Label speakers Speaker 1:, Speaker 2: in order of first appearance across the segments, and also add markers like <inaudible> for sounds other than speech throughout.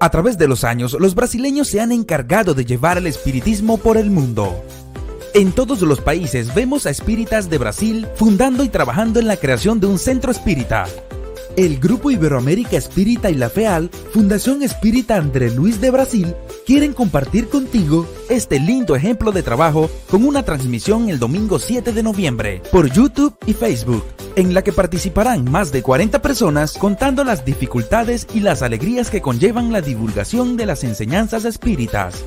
Speaker 1: A través de los años, los brasileños se han encargado de llevar el espiritismo por el mundo. En todos los países vemos a espíritas de Brasil fundando y trabajando en la creación de un centro espírita. El Grupo Iberoamérica Espírita y la FEAL, Fundación Espírita André Luis de Brasil, quieren compartir contigo este lindo ejemplo de trabajo con una transmisión el domingo 7 de noviembre por YouTube y Facebook, en la que participarán más de 40 personas contando las dificultades y las alegrías que conllevan la divulgación de las enseñanzas espíritas.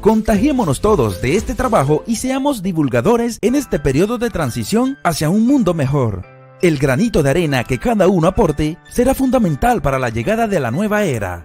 Speaker 1: Contagiémonos todos de este trabajo y seamos divulgadores en este periodo de transición hacia un mundo mejor. El granito de arena que cada uno aporte será fundamental para la llegada de la nueva era.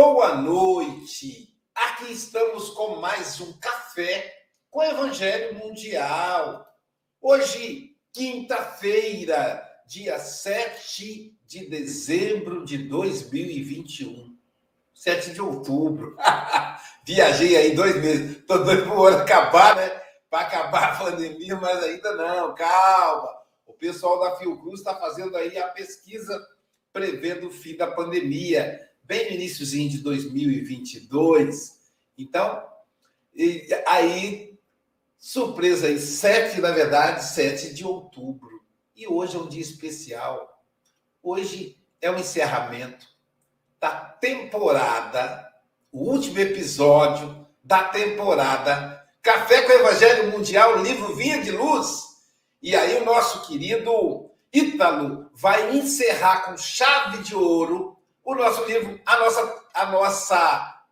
Speaker 2: Boa noite! Aqui estamos com mais um café com Evangelho Mundial. Hoje, quinta-feira, dia 7 de dezembro de 2021. 7 de outubro. <laughs> Viajei aí dois meses. Estou doido para o ano acabar, né? Para acabar a pandemia, mas ainda não. Calma. O pessoal da Fiocruz está fazendo aí a pesquisa prevendo o fim da pandemia bem no iníciozinho de 2022. Então, aí, surpresa aí, 7, na verdade, 7 de outubro. E hoje é um dia especial. Hoje é o encerramento da temporada, o último episódio da temporada Café com Evangelho Mundial, livro Vinha de Luz. E aí o nosso querido Ítalo vai encerrar com chave de ouro o nosso livro, a nossa, a nossa,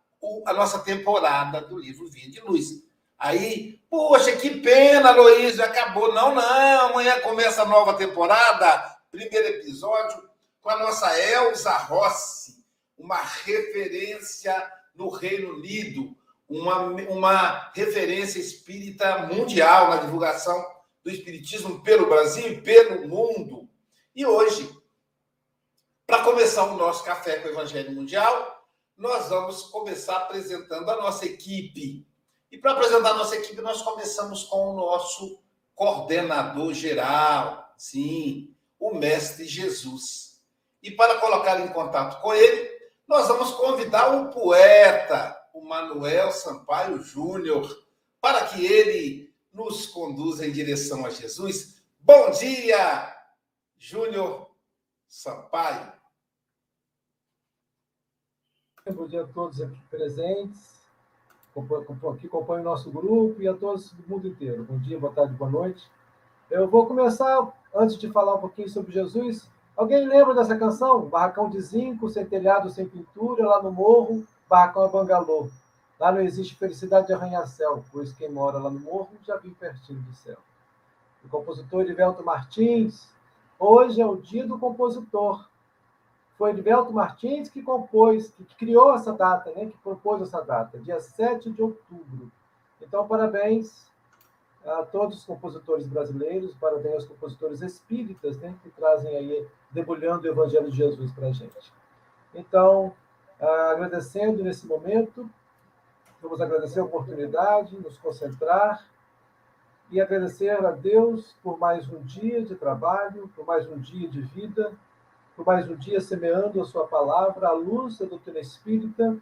Speaker 2: a nossa temporada do livro Vinha de Luz. Aí, poxa, que pena, Luiz, acabou. Não, não, amanhã começa a nova temporada, primeiro episódio, com a nossa Elza Rossi, uma referência no Reino Unido, uma, uma referência espírita mundial na divulgação do espiritismo pelo Brasil e pelo mundo. E hoje para começar o nosso café com o Evangelho Mundial, nós vamos começar apresentando a nossa equipe. E para apresentar a nossa equipe, nós começamos com o nosso coordenador geral, sim, o Mestre Jesus. E para colocar em contato com ele, nós vamos convidar o poeta, o Manuel Sampaio Júnior, para que ele nos conduza em direção a Jesus. Bom dia, Júnior Sampaio.
Speaker 3: Bom dia a todos aqui presentes, que acompanham o nosso grupo e a todos do mundo inteiro. Bom dia, boa tarde, boa noite. Eu vou começar, antes de falar um pouquinho sobre Jesus. Alguém lembra dessa canção? Barracão de zinco, sem telhado, sem pintura, lá no morro, Bacão Bangalô. Lá não existe felicidade de arranha-céu, pois quem mora lá no morro já vive pertinho do céu. O compositor Edivelto Martins. Hoje é o dia do compositor. Foi Edivelto Martins que compôs, que criou essa data, né? que propôs essa data, dia 7 de outubro. Então, parabéns a todos os compositores brasileiros, parabéns aos compositores espíritas, né? que trazem aí, debulhando o Evangelho de Jesus para a gente. Então, agradecendo nesse momento, vamos agradecer a oportunidade, nos concentrar e agradecer a Deus por mais um dia de trabalho, por mais um dia de vida, por mais um dia semeando a sua palavra, a luz da doutrina espírita,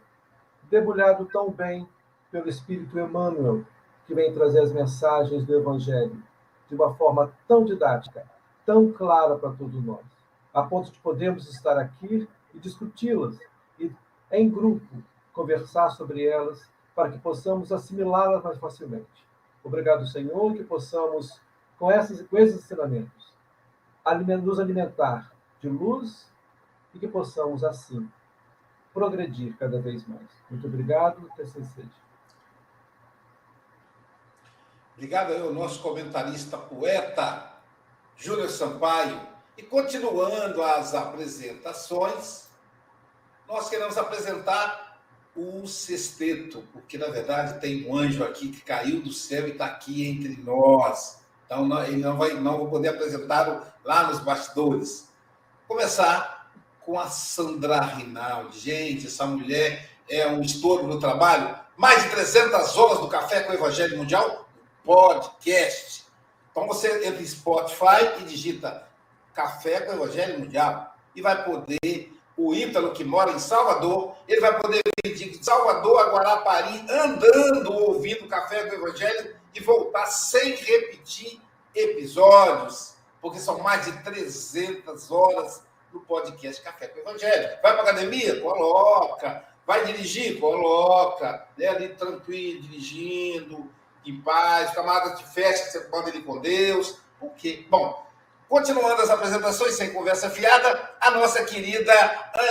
Speaker 3: debulhado tão bem pelo Espírito Emmanuel, que vem trazer as mensagens do Evangelho de uma forma tão didática, tão clara para todos nós, a ponto de podermos estar aqui e discuti-las, e em grupo conversar sobre elas, para que possamos assimilá-las mais facilmente. Obrigado, Senhor, que possamos, com, essas, com esses ensinamentos, nos alimentar de luz e que possamos, assim, progredir cada vez mais. Muito obrigado, TCC.
Speaker 2: Obrigado aí ao nosso comentarista poeta, Júlio Sampaio. E continuando as apresentações, nós queremos apresentar o sexteto, porque na verdade tem um anjo aqui que caiu do céu e está aqui entre nós. Então não, ele não vai, não vou poder apresentá-lo lá nos bastidores. Começar com a Sandra Rinaldi. Gente, essa mulher é um estouro no trabalho. Mais de 300 horas do Café com o Evangelho Mundial, podcast. Então você entra em Spotify e digita Café com o Evangelho Mundial e vai poder o Ítalo, que mora em Salvador, ele vai poder vir de Salvador a Guarapari, andando, ouvindo o Café do Evangelho e voltar sem repetir episódios, porque são mais de 300 horas no podcast Café com Evangelho. Vai para academia? Coloca. Vai dirigir? Coloca. Né? Ali tranquilo, dirigindo, em paz, camada de festa, você pode ir com Deus. Por quê? Bom, Continuando as apresentações sem conversa fiada, a nossa querida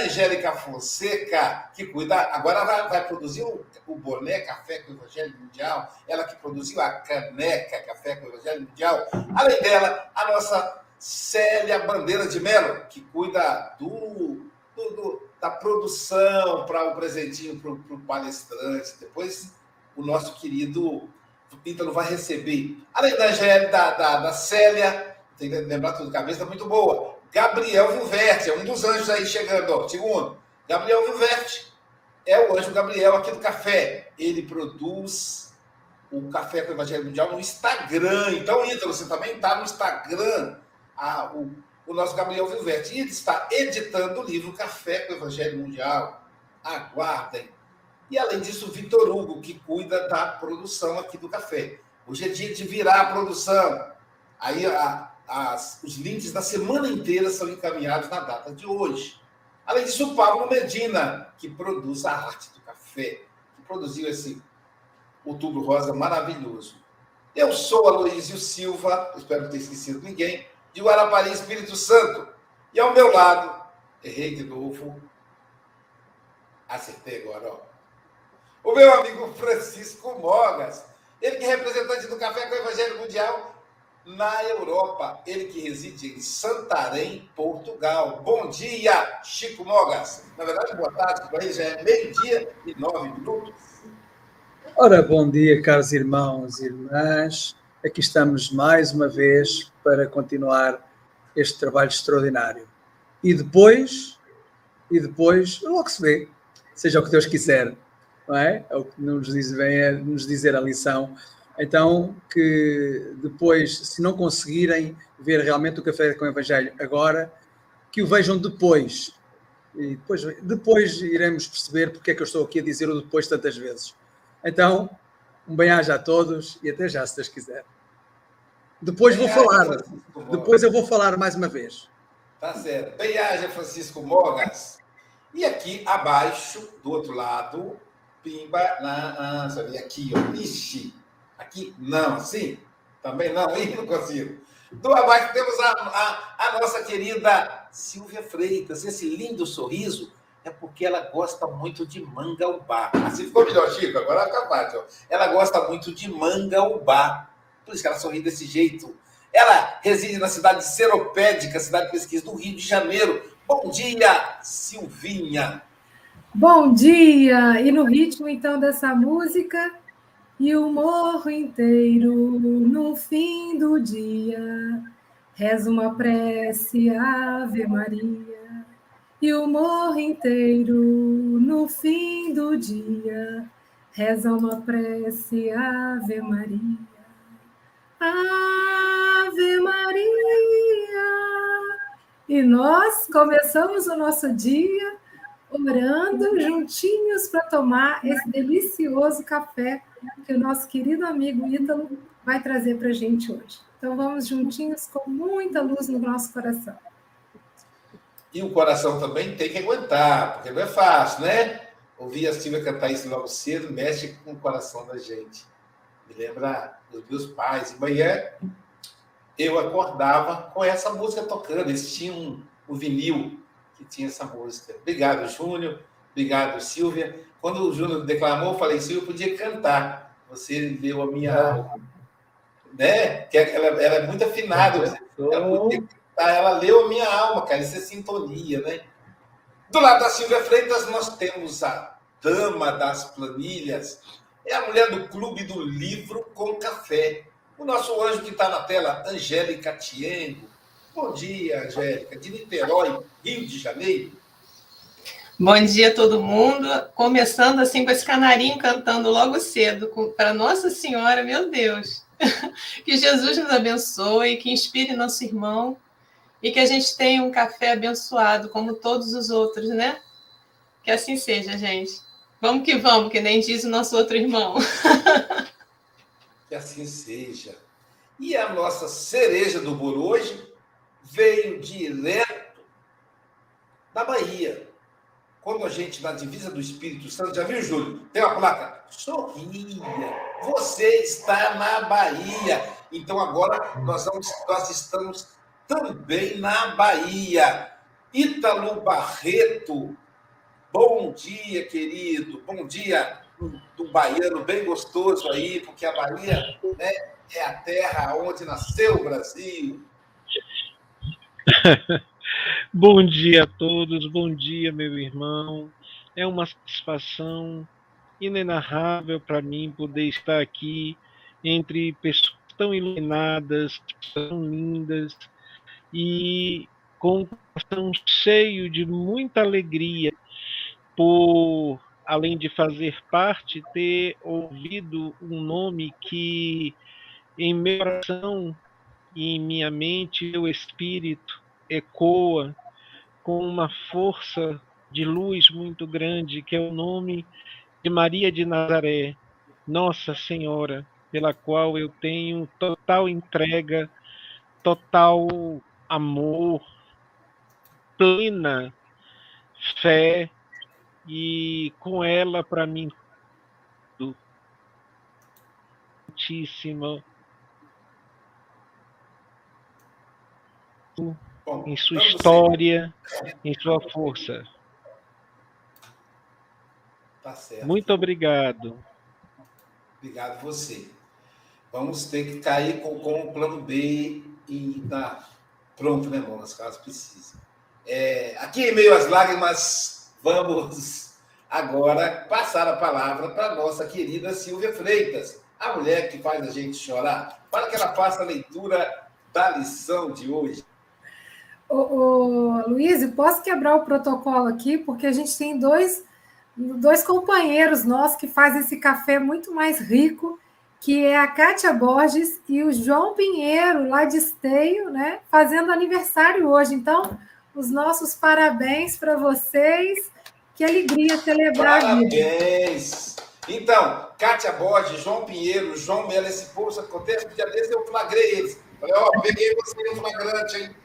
Speaker 2: Angélica Fonseca, que cuida, agora vai, vai produzir o, o, boné Café com o Evangelho Mundial, ela que produziu a caneca Café com o Evangelho Mundial. Além dela, a nossa Célia Bandeira de Mello, que cuida do, do, do da produção para o presentinho para o palestrante. Depois, o nosso querido Ítalo vai receber. Além da da, da, da Célia tem que lembrar tudo, cabeça muito boa. Gabriel Vilverte, é um dos anjos aí chegando, ó, segundo. Gabriel Vilverte é o anjo Gabriel aqui do café. Ele produz o Café com o Evangelho Mundial no Instagram. Então, Ítalo, você também está no Instagram, a, o, o nosso Gabriel Vilverte. E ele está editando o livro Café com o Evangelho Mundial. Aguardem. E além disso, o Vitor Hugo, que cuida da produção aqui do café. Hoje é dia de virar a produção. Aí a, as, os links da semana inteira são encaminhados na data de hoje. Além disso, o Pablo Medina, que produz a arte do café, que produziu esse outubro rosa maravilhoso. Eu sou Aloysio Silva, espero não ter esquecido ninguém, de Guarapari, Espírito Santo. E ao meu lado, errei de novo, acertei agora, ó. O meu amigo Francisco Mogas, ele que é representante do Café com o Evangelho Mundial na Europa. Ele que reside em Santarém, Portugal. Bom dia, Chico Mogas. Na verdade, boa tarde, para ele já é meio-dia e nove minutos.
Speaker 4: Ora, bom dia, caros irmãos e irmãs. Aqui estamos mais uma vez para continuar este trabalho extraordinário. E depois, e depois, logo se vê, seja o que Deus quiser, não é? É o que nos diz, vem a nos dizer a lição então, que depois, se não conseguirem ver realmente o Café com o Evangelho agora, que o vejam depois. E depois, depois iremos perceber porque é que eu estou aqui a dizer o depois tantas vezes. Então, um bem-aja a todos e até já, se Deus quiser. Depois vou falar. Depois eu vou falar mais uma vez.
Speaker 2: Tá certo. Bem-aja, Francisco Mogas. E aqui abaixo, do outro lado, Pimba, na, na, aqui, ó. Ixi, Aqui, não, assim? Também não, <laughs> aí não consigo. Do abaixo temos a, a, a, nossa querida Silvia Freitas, esse lindo sorriso é porque ela gosta muito de mangaubá. Assim ficou melhor, Chico, agora fica fácil. Ela gosta muito de mangaubá. Por isso que ela sorri desse jeito. Ela reside na cidade de Seropédica, cidade de pesquisa do Rio de Janeiro. Bom dia, Silvinha.
Speaker 5: Bom dia! E no ritmo, então, dessa música, e o morro inteiro, no fim do dia, reza uma prece, Ave Maria e o morro inteiro, no fim do dia, reza uma prece, Ave Maria. Ave Maria. E nós começamos o nosso dia orando juntinhos para tomar esse delicioso café que o nosso querido amigo Ítalo vai trazer para a gente hoje. Então vamos juntinhos com muita luz no nosso coração.
Speaker 2: E o coração também tem que aguentar, porque não é fácil, né? Ouvir a Silvia cantar isso logo cedo mexe com o coração da gente. Me lembra dos meus pais. De manhã eu acordava com essa música tocando. Eles tinham um, um vinil que tinha essa música. Obrigado, Júnior. Obrigado, Silvia. Quando o Júnior declamou, eu falei, Silvia, podia cantar. Você deu a minha alma. Né? Que ela, ela é muito afinada. Ela podia Tá? Ela leu a minha alma, cara. Isso é sintonia, né? Do lado da Silvia Freitas, nós temos a dama das planilhas. É a mulher do Clube do Livro com Café. O nosso anjo que está na tela, Angélica Tiengo. Bom dia, Angélica. De Niterói, Rio de Janeiro.
Speaker 6: Bom dia a todo mundo. Começando assim com esse canarinho cantando logo cedo para Nossa Senhora, meu Deus. <laughs> Que Jesus nos abençoe, que inspire nosso irmão e que a gente tenha um café abençoado, como todos os outros, né? Que assim seja, gente. Vamos que vamos, que nem diz o nosso outro irmão. <laughs>
Speaker 2: que assim seja. E a nossa cereja do bolo hoje veio direto da Bahia. Quando a gente, na divisa do Espírito Santo, já viu, Júlio? Tem uma placa. Sorria. Você está na Bahia. Então agora nós, vamos, nós estamos também na Bahia. Ítalo Barreto, bom dia, querido. Bom dia do baiano bem gostoso aí, porque a Bahia né, é a terra onde nasceu o Brasil. <laughs>
Speaker 7: bom dia a todos, bom dia, meu irmão. É uma satisfação inenarrável para mim poder estar aqui entre pessoas tão iluminadas, tão lindas, e com um coração cheio de muita alegria por, além de fazer parte, ter ouvido um nome que em meu coração e em minha mente, meu espírito ecoa com uma força de luz muito grande, que é o nome de Maria de Nazaré, Nossa Senhora, pela qual eu tenho total entrega, total amor, plena fé e com ela para mim muitíssima em sua história, em sua força.
Speaker 2: Tá certo.
Speaker 7: Muito obrigado.
Speaker 2: Obrigado você. Vamos ter que cair com, com o plano B e dar pronto, né, irmãos, caso precise. É, aqui em meio às lágrimas, vamos agora passar a palavra para a nossa querida Silvia Freitas, a mulher que faz a gente chorar, para que ela faça a leitura da lição de hoje.
Speaker 5: Ô, ô, Luiz, posso quebrar o protocolo aqui, porque a gente tem dois, dois companheiros nossos que fazem esse café muito mais rico que é a Kátia Borges e o João Pinheiro, lá de Esteio, né, fazendo aniversário hoje. Então, os nossos parabéns para vocês. Que alegria celebrar
Speaker 2: Parabéns! Então, Kátia Borges, João Pinheiro, João Melo, esse povo, acontece, um dia desse eu flagrei eles. Falei, ó, oh, peguei você no flagrante, hein?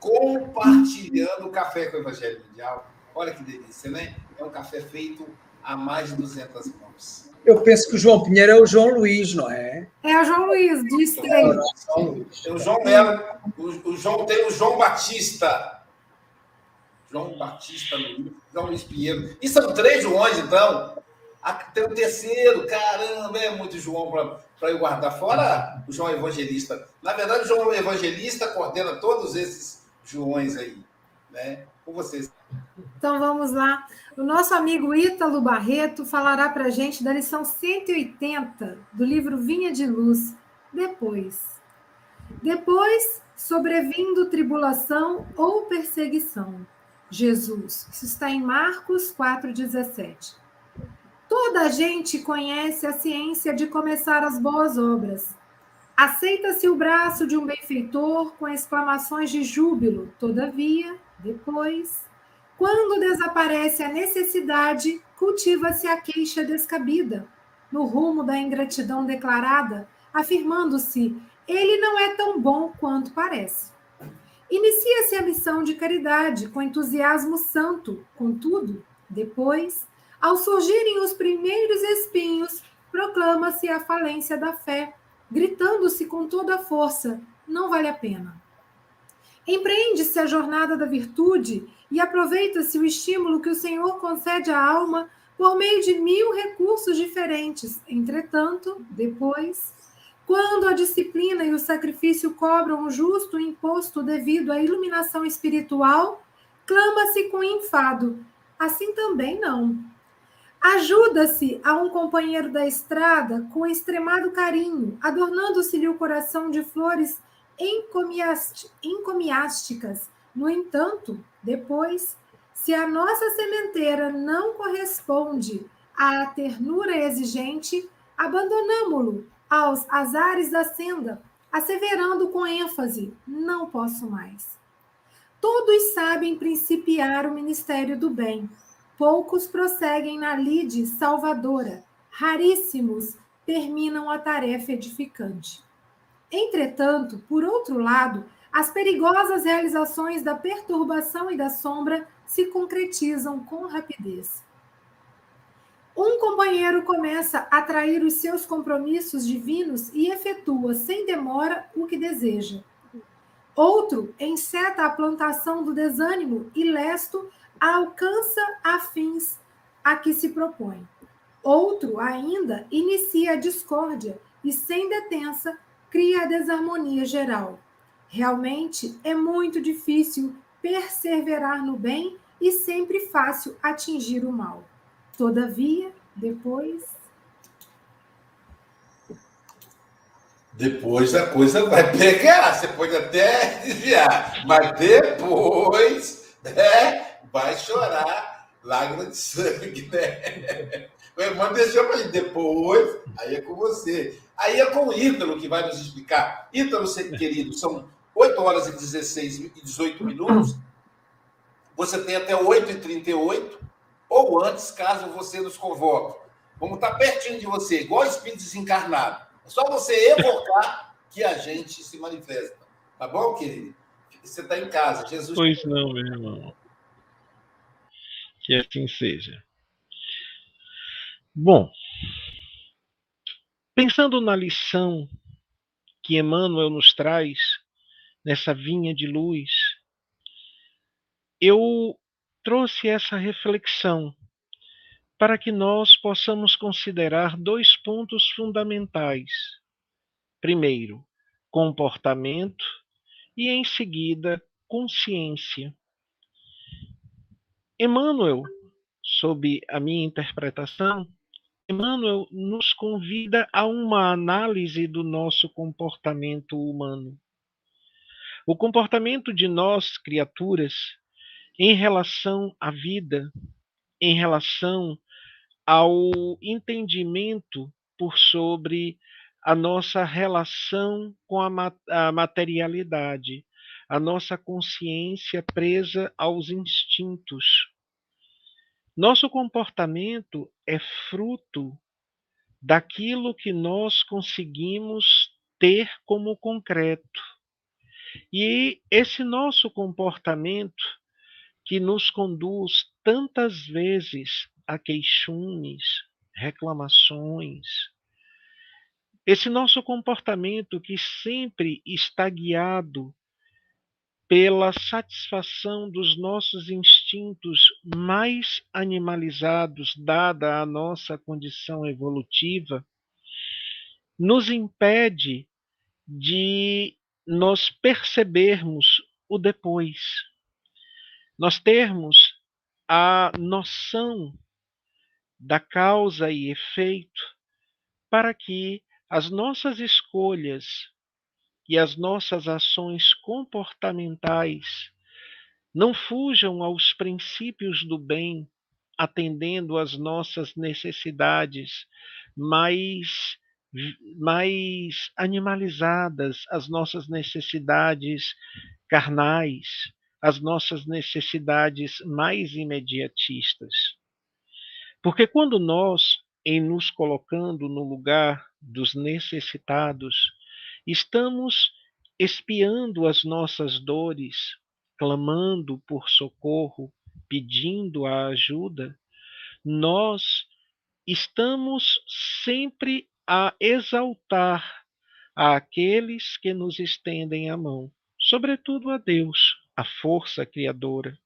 Speaker 2: Compartilhando o café com o Evangelho Mundial. Olha que delícia, né? É um café feito a mais de 200 mãos.
Speaker 4: Eu penso que o João Pinheiro é o João Luiz, não é?
Speaker 5: É o João Luiz, disse é,
Speaker 2: aí. Tem o João Melo, o, o João tem o João Batista. João Batista Luiz, João Luiz Pinheiro. E são três Joões, então. Tem o terceiro, caramba, é muito João para eu guardar. Fora o João Evangelista. Na verdade, o João Evangelista coordena todos esses Joões aí. Né? Com vocês.
Speaker 5: Então vamos lá. O nosso amigo Ítalo Barreto falará para a gente da lição 180 do livro Vinha de Luz. Depois. Depois, sobrevindo tribulação ou perseguição. Jesus. Isso está em Marcos 4,17. Toda a gente conhece a ciência de começar as boas obras. Aceita-se o braço de um benfeitor com exclamações de júbilo. Todavia, depois, quando desaparece a necessidade, cultiva-se a queixa descabida, no rumo da ingratidão declarada, afirmando-se: ele não é tão bom quanto parece. Inicia-se a missão de caridade com entusiasmo santo, contudo, depois, ao surgirem os primeiros espinhos, proclama-se a falência da fé, gritando-se com toda a força: não vale a pena. Empreende-se a jornada da virtude e aproveita-se o estímulo que o Senhor concede à alma por meio de mil recursos diferentes. Entretanto, depois, quando a disciplina e o sacrifício cobram o justo imposto devido à iluminação espiritual, clama-se com enfado. Assim também não. Ajuda-se a um companheiro da estrada com extremado carinho, adornando-se-lhe o coração de flores encomiásticas. No entanto, depois, se a nossa sementeira não corresponde à ternura exigente, abandonamo-lo aos azares da senda, asseverando com ênfase: não posso mais. Todos sabem principiar o ministério do bem. Poucos prosseguem na lide salvadora. Raríssimos terminam a tarefa edificante. Entretanto, por outro lado, as perigosas realizações da perturbação e da sombra se concretizam com rapidez. Um companheiro começa a trair os seus compromissos divinos e efetua sem demora o que deseja. Outro enceta a plantação do desânimo e lesto alcança a fins a que se propõe. Outro ainda inicia a discórdia e, sem detença, cria a desarmonia geral. Realmente é muito difícil perseverar no bem e sempre fácil atingir o mal. Todavia, depois.
Speaker 2: Depois a coisa vai pegar. Você pode até <laughs> desviar, mas depois né, vai chorar lágrima de sangue, né? O irmão deixou para depois, aí é com você. Aí é com o Ítalo que vai nos explicar. Ítalo, querido, são 8 horas e 16 e 18 minutos. Você tem até 8h38 ou antes, caso você nos convoque. Vamos estar pertinho de você, igual espírito desencarnado. É só você evocar que a gente se manifesta. Tá bom, querido? Você está em casa. Jesus.
Speaker 7: Pois não, meu irmão. Que assim seja. Bom, pensando na lição que Emmanuel nos traz nessa vinha de luz, eu trouxe essa reflexão para que nós possamos considerar dois pontos fundamentais. Primeiro, comportamento e, em seguida, consciência. Emmanuel, sob a minha interpretação, Emmanuel nos convida a uma análise do nosso comportamento humano. O comportamento de nós, criaturas, em relação à vida, em relação ao entendimento por sobre a nossa relação com a, materialidade, a nossa consciência presa aos instintos. Nosso comportamento é fruto daquilo que nós conseguimos ter como concreto. E esse nosso comportamento que nos conduz tantas vezes a queixumes, reclamações. Esse nosso comportamento que sempre está guiado pela satisfação dos nossos instintos mais animalizados, dada a nossa condição evolutiva, nos impede de nós percebermos o depois, nós termos a noção da causa e efeito para que as nossas escolhas e as nossas ações comportamentais não fujam aos princípios do bem, atendendo às nossas necessidades mais mais animalizadas, as nossas necessidades carnais, as nossas necessidades mais imediatistas. Porque quando nós, em nos colocando no lugar dos necessitados, Estamos espiando as nossas dores, clamando por socorro, pedindo a ajuda. Nós estamos sempre a exaltar aqueles que nos estendem a mão, sobretudo a Deus, a força criadora.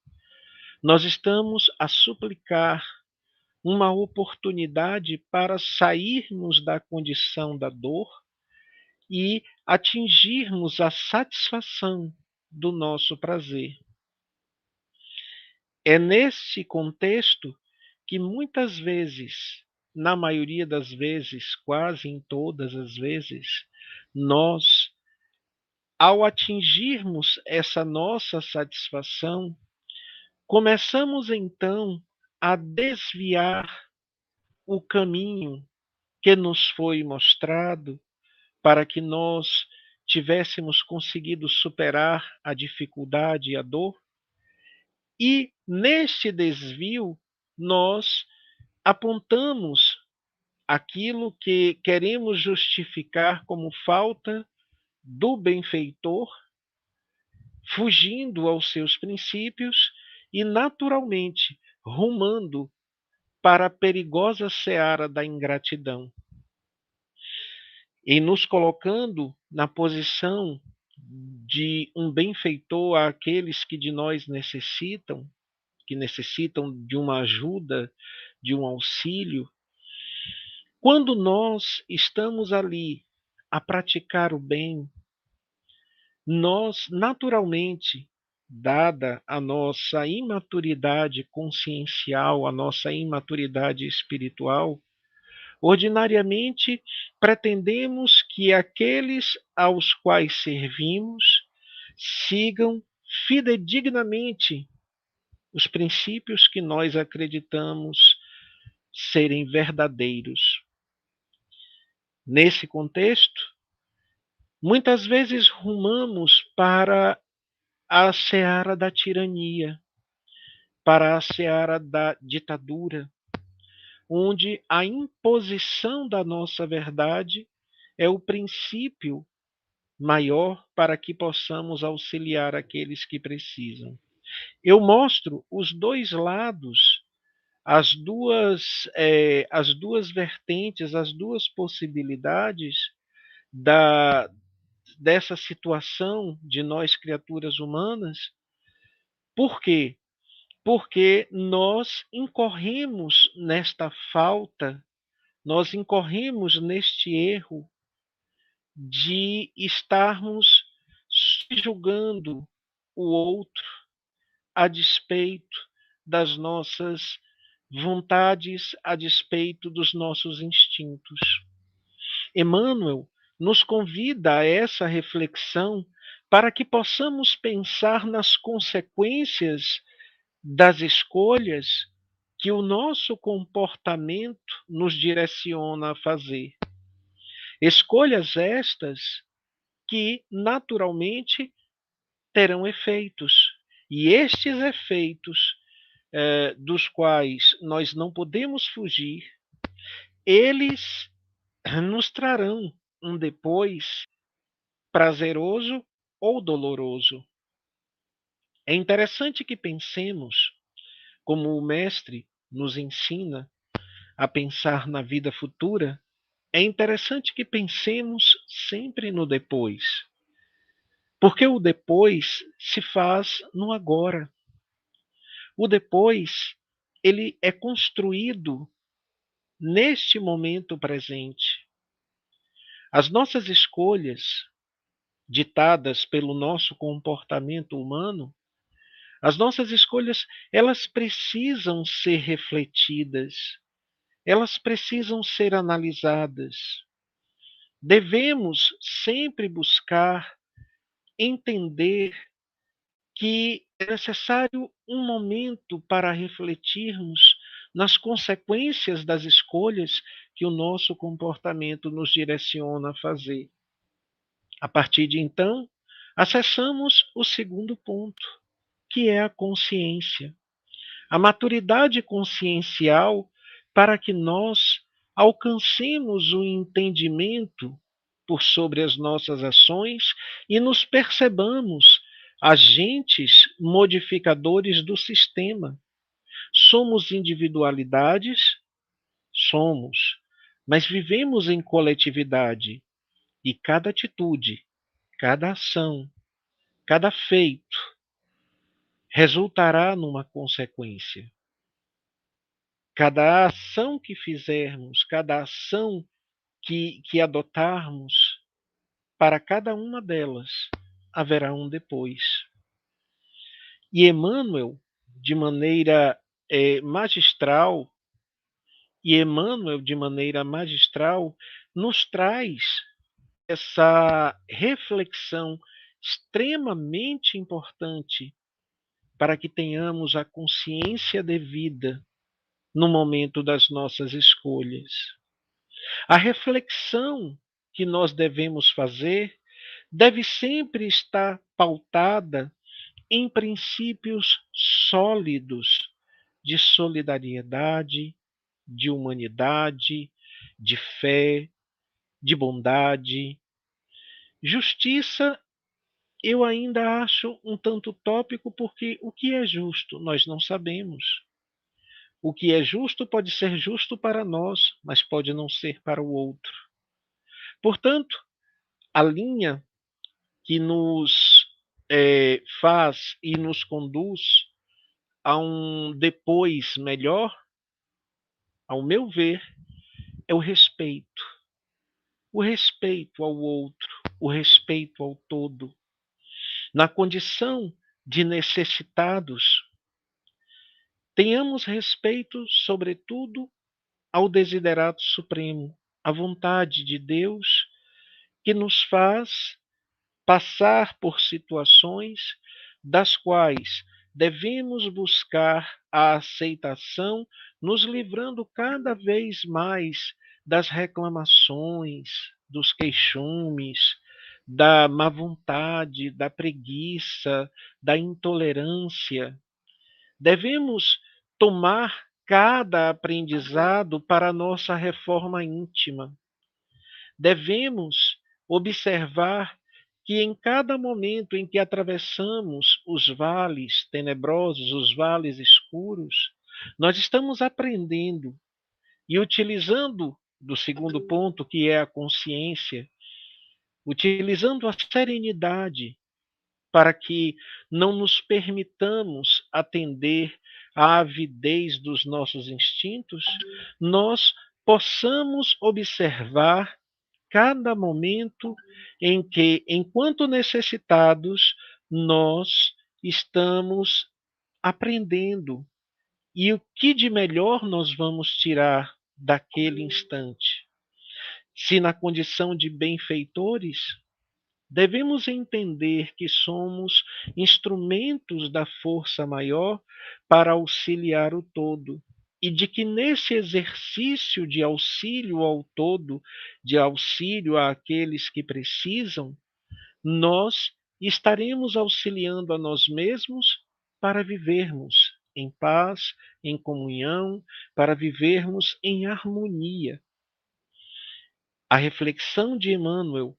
Speaker 7: Nós estamos a suplicar uma oportunidade para sairmos da condição da dor e atingirmos a satisfação do nosso prazer. É nesse contexto que muitas vezes, na maioria das vezes, quase em todas as vezes, nós, ao atingirmos essa nossa satisfação, começamos então a desviar o caminho que nos foi mostrado para que nós tivéssemos conseguido superar a dificuldade e a dor. E neste desvio, nós apontamos aquilo que queremos justificar como falta do benfeitor, fugindo aos seus princípios e, naturalmente, rumando para a perigosa seara da ingratidão em nos colocando na posição de um benfeitor àqueles que de nós necessitam, que necessitam de uma ajuda, de um auxílio. Quando nós estamos ali a praticar o bem, nós naturalmente, dada a nossa imaturidade consciencial, a nossa imaturidade espiritual, Ordinariamente, pretendemos que aqueles aos quais servimos sigam fidedignamente os princípios que nós acreditamos serem verdadeiros. Nesse contexto, muitas vezes rumamos para a seara da tirania, para a seara da ditadura, onde a imposição da nossa verdade é o princípio maior para que possamos auxiliar aqueles que precisam. Eu mostro os dois lados, as duas, é, as duas vertentes, as duas possibilidades da, dessa situação de nós, criaturas humanas. Por quê? Porque nós incorremos nesta falta, nós incorremos neste erro de estarmos julgando o outro a despeito das nossas vontades, a despeito dos nossos instintos. Emmanuel nos convida a essa reflexão para que possamos pensar nas consequências das escolhas que o nosso comportamento nos direciona a fazer. Escolhas estas que, naturalmente, terão efeitos. E estes efeitos, eh, dos quais nós não podemos fugir, eles nos trarão um depois prazeroso ou doloroso. É interessante que pensemos, como o Mestre nos ensina a pensar na vida futura, é interessante que pensemos sempre no depois. Porque o depois se faz no agora. O depois, ele é construído neste momento presente. As nossas escolhas, ditadas pelo nosso comportamento humano, as nossas escolhas, elas precisam ser refletidas, elas precisam ser analisadas. Devemos sempre buscar entender que é necessário um momento para refletirmos nas consequências das escolhas que o nosso comportamento nos direciona a fazer. A partir de então, acessamos o segundo ponto, que é a consciência. A maturidade consciencial para que nós alcancemos o entendimento por sobre as nossas ações e nos percebamos agentes modificadores do sistema. Somos individualidades? Somos, mas vivemos em coletividade e cada atitude, cada ação, cada feito resultará numa consequência. Cada ação que fizermos, cada ação que, que adotarmos, para cada uma delas haverá um depois. E Emmanuel, de maneira é, magistral, e Emmanuel, de maneira magistral, nos traz essa reflexão extremamente importante para que tenhamos a consciência devida no momento das nossas escolhas. A reflexão que nós devemos fazer deve sempre estar pautada em princípios sólidos de solidariedade, de humanidade, de fé, de bondade. Justiça eu ainda acho um tanto tópico porque o que é justo nós não sabemos. O que é justo pode ser justo para nós, mas pode não ser para o outro. Portanto, a linha que nos é, faz e nos conduz a um depois melhor, ao meu ver, é o respeito. O respeito ao outro, o respeito ao todo. Na condição de necessitados, Tenhamos respeito, sobretudo, ao desiderato supremo, à vontade de Deus, que nos faz passar por situações das quais devemos buscar a aceitação, nos livrando cada vez mais das reclamações, dos queixumes, da má vontade, da preguiça, da intolerância, Devemos tomar cada aprendizado para a nossa reforma íntima. Devemos observar que em cada momento em que atravessamos os vales tenebrosos, os vales escuros, nós estamos aprendendo e utilizando do segundo ponto, que é a consciência, utilizando a serenidade para que não nos permitamos atender à avidez dos nossos instintos, nós possamos observar cada momento em que, enquanto necessitados, nós estamos aprendendo e o que de melhor nós vamos tirar daquele instante. Se na condição de benfeitores, devemos entender que somos instrumentos da força maior para auxiliar o todo, e de que nesse exercício de auxílio ao todo, de auxílio àqueles que precisam, nós estaremos auxiliando a nós mesmos para vivermos em paz, em comunhão, para vivermos em harmonia. A reflexão de Emmanuel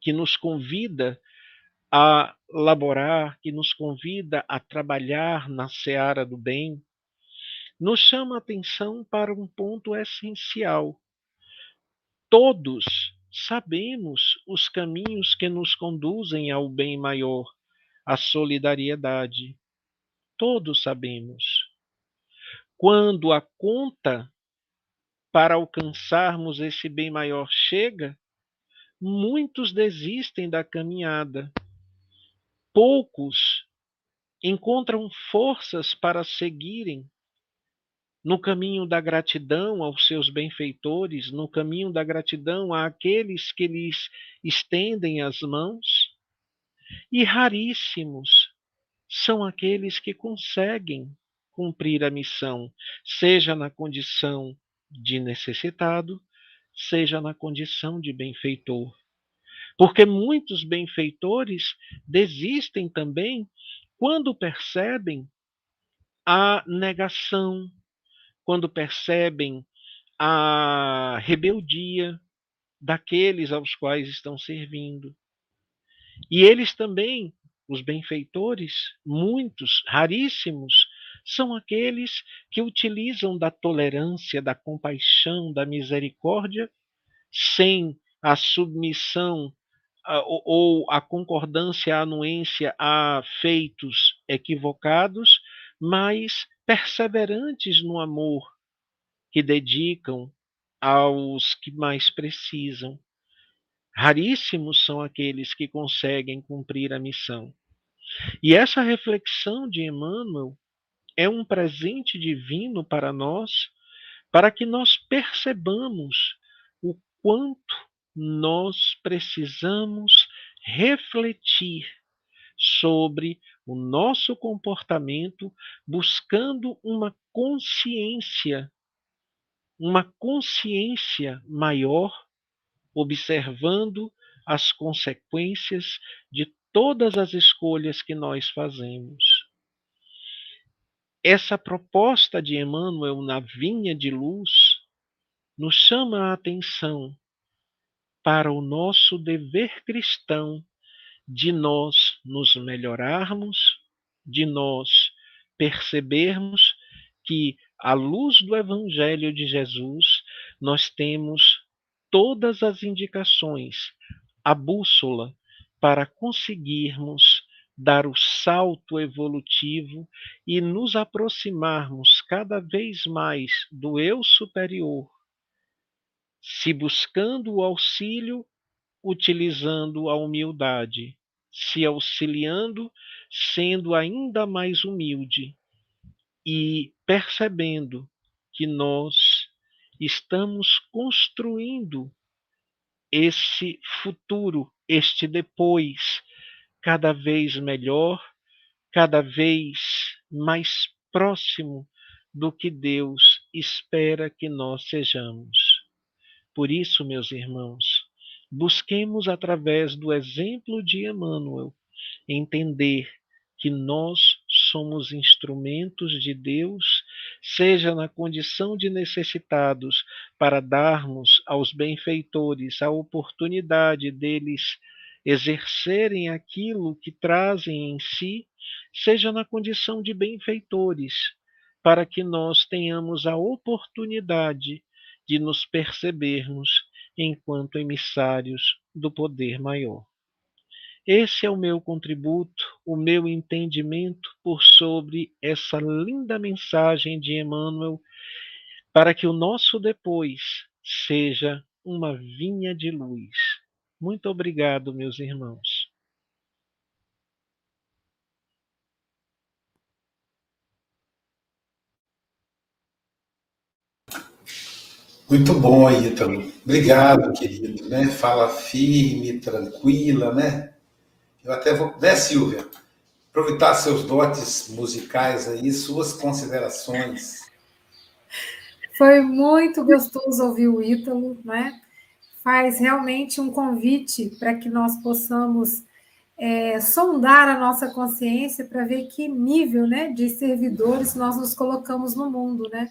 Speaker 7: que nos convida a laborar, que nos convida a trabalhar na seara do bem, nos chama a atenção para um ponto essencial. Todos sabemos os caminhos que nos conduzem ao bem maior, à solidariedade. Todos sabemos. Quando a conta para alcançarmos esse bem maior chega, muitos desistem da caminhada. Poucos encontram forças para seguirem no caminho da gratidão aos seus benfeitores, no caminho da gratidão àqueles que lhes estendem as mãos, e raríssimos são aqueles que conseguem cumprir a missão, seja na condição de necessitado, seja na condição de benfeitor. Porque muitos benfeitores desistem também quando percebem a negação, quando percebem a rebeldia daqueles aos quais estão servindo. E eles também, os benfeitores, muitos, raríssimos, são aqueles que utilizam da tolerância, da compaixão, da misericórdia, sem a submissão ou a concordância, a anuência a feitos equivocados, mas perseverantes no amor que dedicam aos que mais precisam. Raríssimos são aqueles que conseguem cumprir a missão. E essa reflexão de Emmanuel é um presente divino para nós, para que nós percebamos o quanto nós precisamos refletir sobre o nosso comportamento, buscando uma consciência, uma consciência maior, observando as consequências de todas as escolhas que nós fazemos. Essa proposta de Emmanuel na vinha de luz nos chama a atenção para o nosso dever cristão de nós nos melhorarmos, de nós percebermos que, à luz do Evangelho de Jesus, nós temos todas as indicações, a bússola para conseguirmos dar o salto evolutivo e nos aproximarmos cada vez mais do eu superior, se buscando o auxílio utilizando a humildade, se auxiliando, sendo ainda mais humilde e percebendo que nós estamos construindo esse futuro, este depois, cada vez melhor, cada vez mais próximo do que Deus espera que nós sejamos. Por isso, meus irmãos, Busquemos, através do exemplo de Emmanuel, entender que nós somos instrumentos de Deus, seja na condição de necessitados, para darmos aos benfeitores a oportunidade deles exercerem aquilo que trazem em si, seja na condição de benfeitores, para que nós tenhamos a oportunidade de nos percebermos enquanto emissários do poder maior. Esse é o meu contributo, o meu entendimento por sobre essa linda mensagem de Emmanuel, para que o nosso depois seja uma vinha de luz. Muito obrigado, meus irmãos.
Speaker 2: Muito bom, Ítalo. Obrigado, querido. Né? Fala firme, tranquila, né? Eu até vou. Né, Silvia? Aproveitar seus dotes musicais aí, suas considerações.
Speaker 5: Foi muito gostoso ouvir o Ítalo, né? Faz realmente um convite para que nós possamos é, sondar a nossa consciência para ver que nível né, de servidores nós nos colocamos no mundo, né?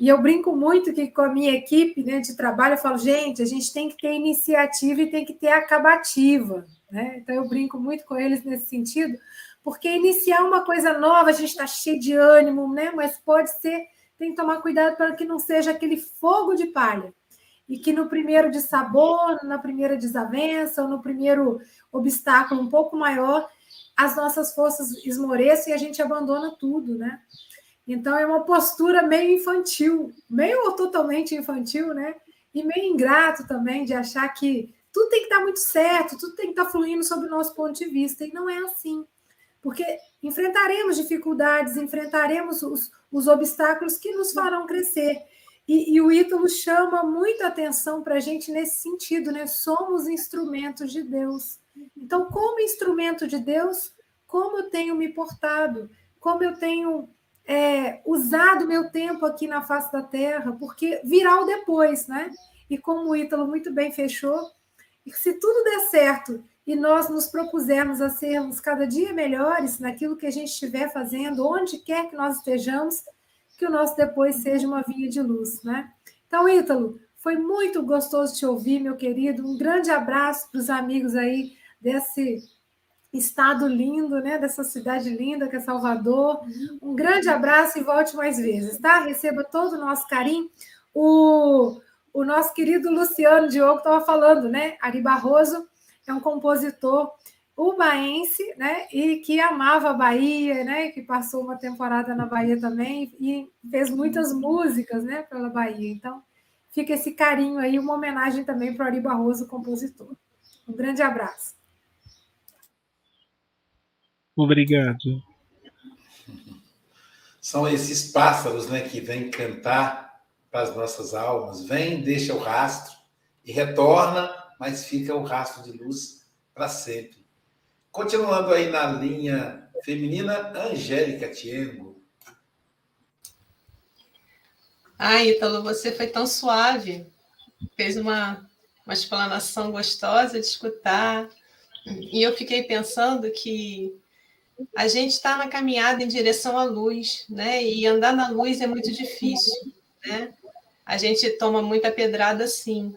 Speaker 5: E eu brinco muito que com a minha equipe né, de trabalho, eu falo, gente, a gente tem que ter iniciativa e tem que ter acabativa. Né? Então, eu brinco muito com eles nesse sentido, porque iniciar uma coisa nova, a gente está cheio de ânimo, né? mas pode ser, tem que tomar cuidado para que não seja aquele fogo de palha. E que no primeiro de sabor, na primeira desavença, ou no primeiro obstáculo um pouco maior, as nossas forças esmoreçam e a gente abandona tudo, né? Então é uma postura meio infantil, meio ou totalmente infantil, né? E meio ingrato também de achar que tudo tem que estar muito certo, tudo tem que estar fluindo sob o nosso ponto de vista. E não é assim. Porque enfrentaremos dificuldades, enfrentaremos os, os obstáculos que nos farão crescer. E, e o Ítalo chama muita atenção para a gente nesse sentido, né? Somos instrumentos de Deus. Então, como instrumento de Deus, como eu tenho me portado, como eu tenho é, usado meu tempo aqui na face da terra, porque virá o depois, né? E como o Ítalo muito bem fechou, se tudo der certo e nós nos propusermos a sermos cada dia melhores naquilo que a gente estiver fazendo, onde quer que nós estejamos, que o nosso depois seja uma vinha de luz, né? Então, Ítalo, foi muito gostoso te ouvir, meu querido. Um grande abraço para os amigos aí desse estado lindo, né? Dessa cidade linda que é Salvador. Um grande abraço e volte mais vezes, tá? Receba todo o nosso carinho. O, o nosso querido Luciano Diogo estava falando, né? Ari Barroso é um compositor ubaense, né? E que amava a Bahia, né? Que passou uma temporada na Bahia também e fez muitas músicas, né? Pela Bahia. Então, fica esse carinho aí, uma homenagem também para o Ari Barroso, compositor. Um grande abraço.
Speaker 7: Obrigado.
Speaker 2: São esses pássaros, né, que vêm cantar para as nossas almas. Vem, deixa o rastro e retorna, mas fica o rastro de luz para sempre. Continuando aí na linha feminina, Angélica Tiengo.
Speaker 6: Ah, Ítalo, você foi tão suave. Fez uma, uma explanação gostosa de escutar. E eu fiquei pensando que a gente está na caminhada em direção à luz, né? E andar na luz é muito difícil, né? A gente toma muita pedrada, sim.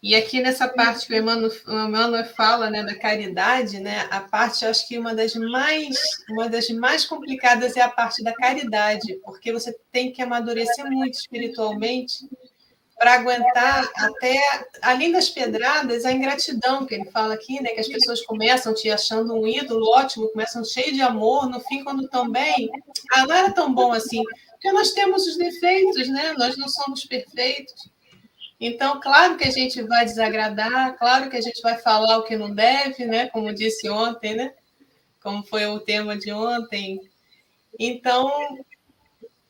Speaker 6: E aqui nessa parte que o Emmanuel, o Emmanuel fala, né, da caridade, né? A parte, acho que uma das mais, uma das mais complicadas é a parte da caridade, porque você tem que amadurecer muito espiritualmente para aguentar até, além das pedradas, a ingratidão que ele fala aqui, né? Que as pessoas começam te achando um ídolo ótimo, começam cheio de amor, no fim, quando estão bem, ah, não era tão bom assim, porque nós temos os defeitos, né? Nós não somos perfeitos. Então, claro que a gente vai desagradar, claro que a gente vai falar o que não deve, né? Como disse ontem, né? Como foi o tema de ontem. Então,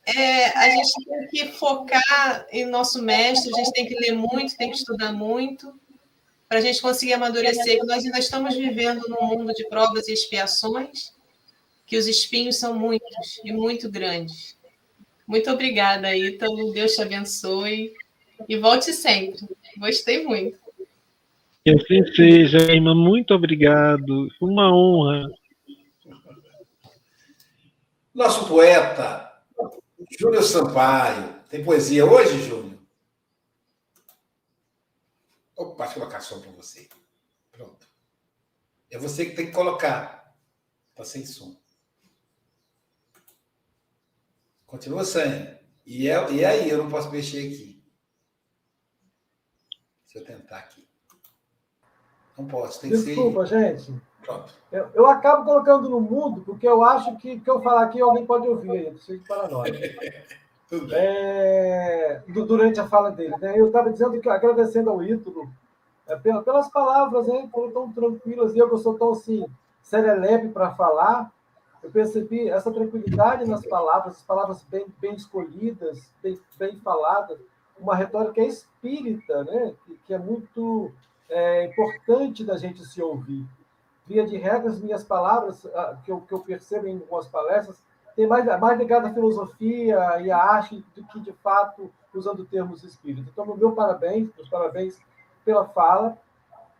Speaker 6: é, a gente tem que focar em nosso mestre, a gente tem que ler muito, tem que estudar muito, para a gente conseguir amadurecer, que nós ainda estamos vivendo num mundo de provas e expiações, que os espinhos são muitos e muito grandes. Muito obrigada, Ítalo, Deus te abençoe e volte sempre. Gostei muito.
Speaker 7: Que assim seja, irmã, muito obrigado, uma honra.
Speaker 2: Nosso poeta Júlio Sampaio. Tem poesia hoje, Júlio? Opa, deixa eu colocar som para você. Pronto. É você que tem que colocar. Está sem som. Continua sem. E, é, e é aí, eu não posso mexer aqui. Deixa eu tentar aqui. Não posso, tem
Speaker 3: Desculpa,
Speaker 2: que ser.
Speaker 3: gente. Pronto. Eu, eu, acabo colocando no mudo, porque eu acho que que eu falar aqui alguém pode ouvir, eu preciso de paranoia. é, durante a fala dele. Né? Eu estava dizendo que, agradecendo ao Ítalo, é, pelas palavras, né, foram tão tranquilas, e eu que sou tão assim, serelepe para falar, eu percebi essa tranquilidade nas palavras, as palavras bem, bem escolhidas, bem, bem faladas, uma retórica espírita, né, que, é muito é, importante da gente se ouvir via de regra, as minhas palavras, ah, que eu, que eu percebo em algumas palestras, tem mais, mais ligado à filosofia e à arte do que, de fato, usando termos espíritas. Então, meu parabéns, meus parabéns pela fala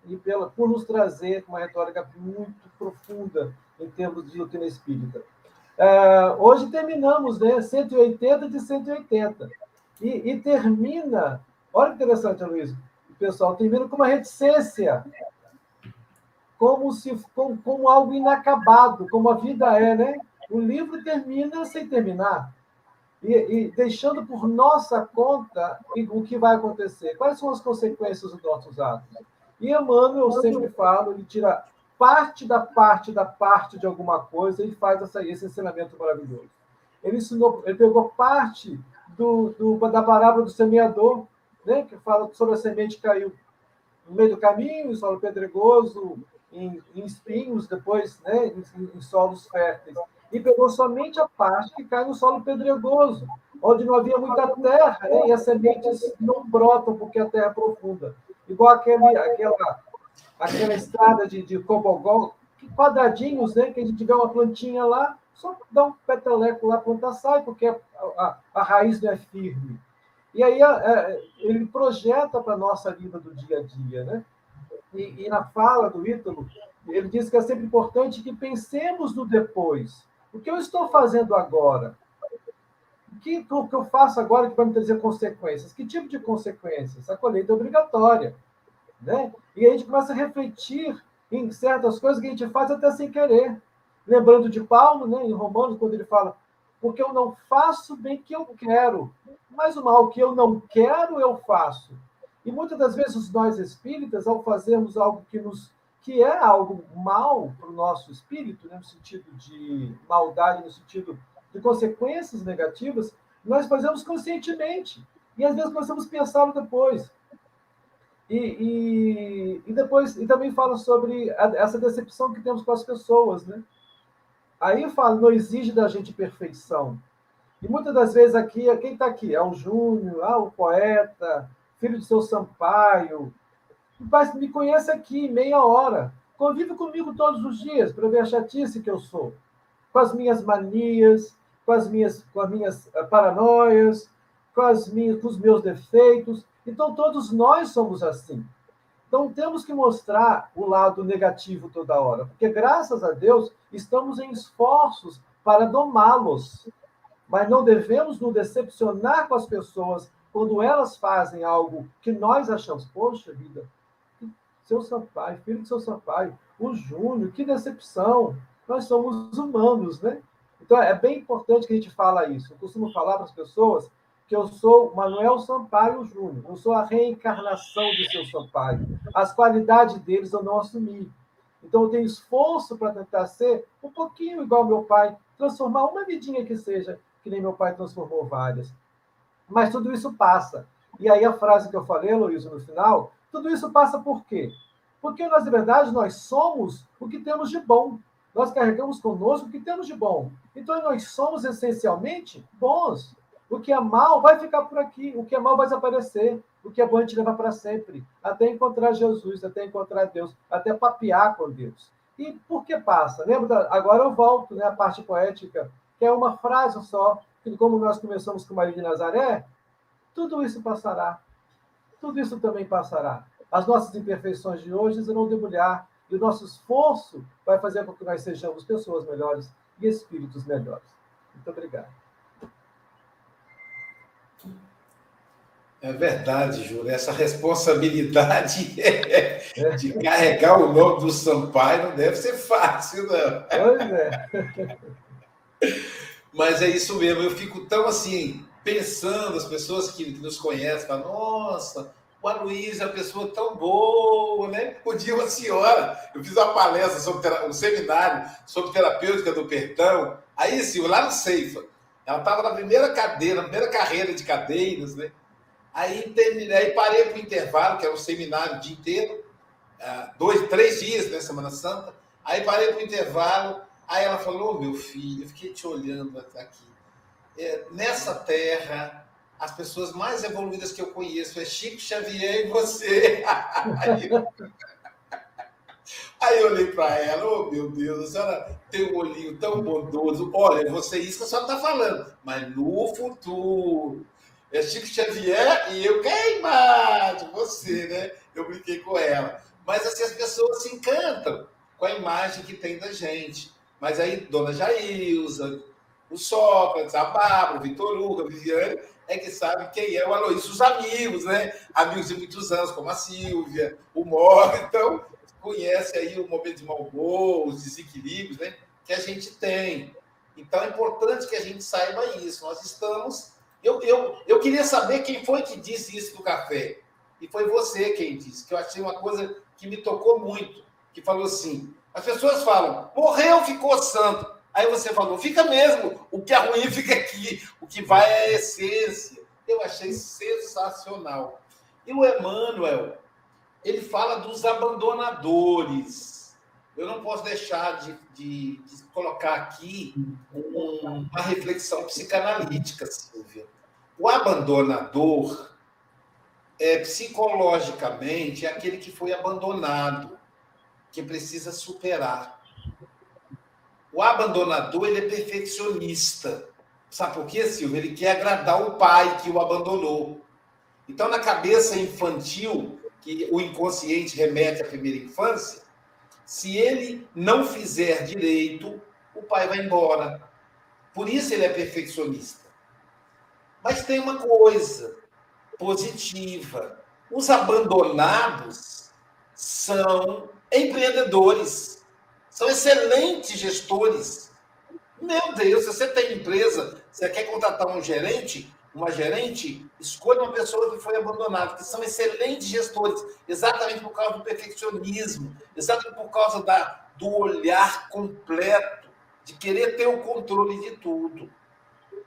Speaker 3: e pela, por nos trazer uma retórica muito profunda em termos de doutrina espírita. É, hoje terminamos né, 180 de 180. E, e termina, olha que interessante, Luiz, o pessoal termina com uma reticência como se como, como algo inacabado, como a vida é, né? O livro termina sem terminar. e, e, deixando por nossa conta o que vai acontecer. Quais são as consequências dos nossos atos? E Emmanuel, eu sempre falo, ele tira parte da parte da parte de alguma coisa e faz essa, esse ensinamento maravilhoso. Ele, ensinou, ele pegou parte do, do, da parábola do semeador, né, que fala sobre a semente que caiu no meio do caminho, em solo pedregoso, em, em espinhos, depois né, em, em solos férteis e pegou somente a parte que cai no solo pedregoso, onde não havia muita terra, né? e as sementes não brotam porque a terra é profunda. Igual aquele, aquela, aquela estrada de, de cobogol, quadradinhos, né? que a gente tiver uma plantinha lá, só dá um peteleco lá, a planta sai, porque a, a, a raiz não é firme. E aí a, a, ele projeta para a nossa vida do dia a dia. Né? E, e na fala do Ítalo, ele diz que é sempre importante que pensemos no depois. O que eu estou fazendo agora? O que, o que eu faço agora que vai me trazer consequências? Que tipo de consequências? A colheita é obrigatória. Né? E a gente começa a refletir em certas coisas que a gente faz até sem querer. Lembrando de Paulo, né, em Romanos, quando ele fala: Porque eu não faço bem que eu quero, mas o mal que eu não quero, eu faço. E muitas das vezes nós espíritas, ao fazermos algo que nos que é algo mal para o nosso espírito, né, no sentido de maldade, no sentido de consequências negativas, nós fazemos conscientemente. E às vezes começamos a pensar depois. E, e, e, depois e também fala sobre a, essa decepção que temos com as pessoas, né? Aí fala, não exige da gente perfeição. E muitas das vezes aqui, quem está aqui? É o Júnior, ah, o poeta, filho de seu Sampaio, mas me conhece aqui, meia hora. Convive comigo todos os dias para ver a chatice que eu sou. Com as minhas manias, com as minhas, com as minhas eh, paranoias, com, as minhas, com os meus defeitos. Então, todos nós somos assim. Então, temos que mostrar o lado negativo toda hora, porque, graças a Deus, estamos em esforços para domá-los. Mas não devemos nos decepcionar com as pessoas quando elas fazem algo que nós achamos, poxa vida, seu Sampaio, filho de seu Sampaio, o Júnior, que decepção. Nós somos humanos, né? Então é bem importante que a gente fala isso. Eu costumo falar para as pessoas que eu sou Manuel Sampaio Júnior, eu sou a reencarnação do seu Sampaio. As qualidades deles eu não assumi. Então eu tenho esforço para tentar ser um pouquinho igual meu pai, transformar uma vidinha que seja, que nem meu pai transformou várias. Mas tudo isso passa. E aí a frase que eu falei, Luísa, no final, tudo isso passa por quê? Porque nós, na verdade, nós somos o que temos de bom. Nós carregamos conosco o que temos de bom. Então, nós somos essencialmente bons. O que é mal vai ficar por aqui. O que é mal vai desaparecer. O que é bom a gente leva para sempre. Até encontrar Jesus, até encontrar Deus, até papear com Deus. E por que passa? Lembra? Agora eu volto né, à parte poética, que é uma frase só, que como nós começamos com Maria de Nazaré, tudo isso passará tudo isso também passará. As nossas imperfeições de hoje irão debulhar e o nosso esforço vai fazer com que nós sejamos pessoas melhores e espíritos melhores. Muito obrigado.
Speaker 2: É verdade, Júlio. Essa responsabilidade <laughs> de carregar o nome do Sampaio não deve ser fácil, não.
Speaker 3: Pois é.
Speaker 2: Mas é isso mesmo. Eu fico tão assim pensando, as pessoas que, nos conhecem, falam, nossa, o Aloysio é uma pessoa tão boa, né? Podia uma senhora. Eu fiz uma palestra sobre um seminário sobre terapêutica do perdão. Aí, sim, lá no Ceifa. Ela estava na primeira cadeira, na primeira carreira de cadeiras, né? Aí, terminei, aí parei para o intervalo, que era um seminário o dia inteiro, ah, dois, três dias, né? Semana Santa. Aí parei para o intervalo. Aí ela falou: oh, meu filho, eu fiquei te olhando aqui é, nessa terra, as pessoas mais evoluídas que eu conheço é Chico Xavier e você. <laughs> Aí eu, aí eu olhei para ela, oh meu Deus, a senhora tem um olhinho tão bondoso. Olha, você é isso que a senhora está falando, mas no futuro. É Chico Xavier e eu queimado, você, né? Eu brinquei com ela. Mas assim, as pessoas se encantam com a imagem que tem da gente. Mas aí, Dona Jailza, o Sócrates, a Bárbara, o Vitor Hugo, a Viviane, é que sabe quem é o Aloysio. Os amigos, né? Amigos de muitos anos, como a Silvia, o Mor, então conhece aí o momento de mau humor, os desequilíbrios, né? Que a gente tem. Então é importante que a gente saiba isso. Nós estamos. Eu, eu, eu queria saber quem foi que disse isso do café. E foi você quem disse, que eu achei uma coisa que me tocou muito, que falou assim: as pessoas falam, morreu, ficou santo. Aí você falou, fica mesmo, o que é ruim <laughs> fica aqui, o que vai é a essência. Eu achei sensacional. E o Emmanuel, ele fala dos abandonadores. Eu não posso deixar de, de, de colocar aqui um, uma reflexão psicanalítica, Silvia. O abandonador, é, psicologicamente, é aquele que foi abandonado, que precisa superar. O abandonador, ele é perfeccionista. Sabe por quê, Silvia? Ele quer agradar o pai que o abandonou. Então, na cabeça infantil, que o inconsciente remete à primeira infância, se ele não fizer direito, o pai vai embora. Por isso ele é perfeccionista. Mas tem uma coisa positiva: os abandonados são empreendedores, são excelentes gestores. Meu Deus, se você tem empresa, você quer contratar um gerente, uma gerente, escolha uma pessoa que foi abandonada, que são excelentes gestores, exatamente por causa do perfeccionismo, exatamente por causa da, do olhar completo, de querer ter o controle de tudo.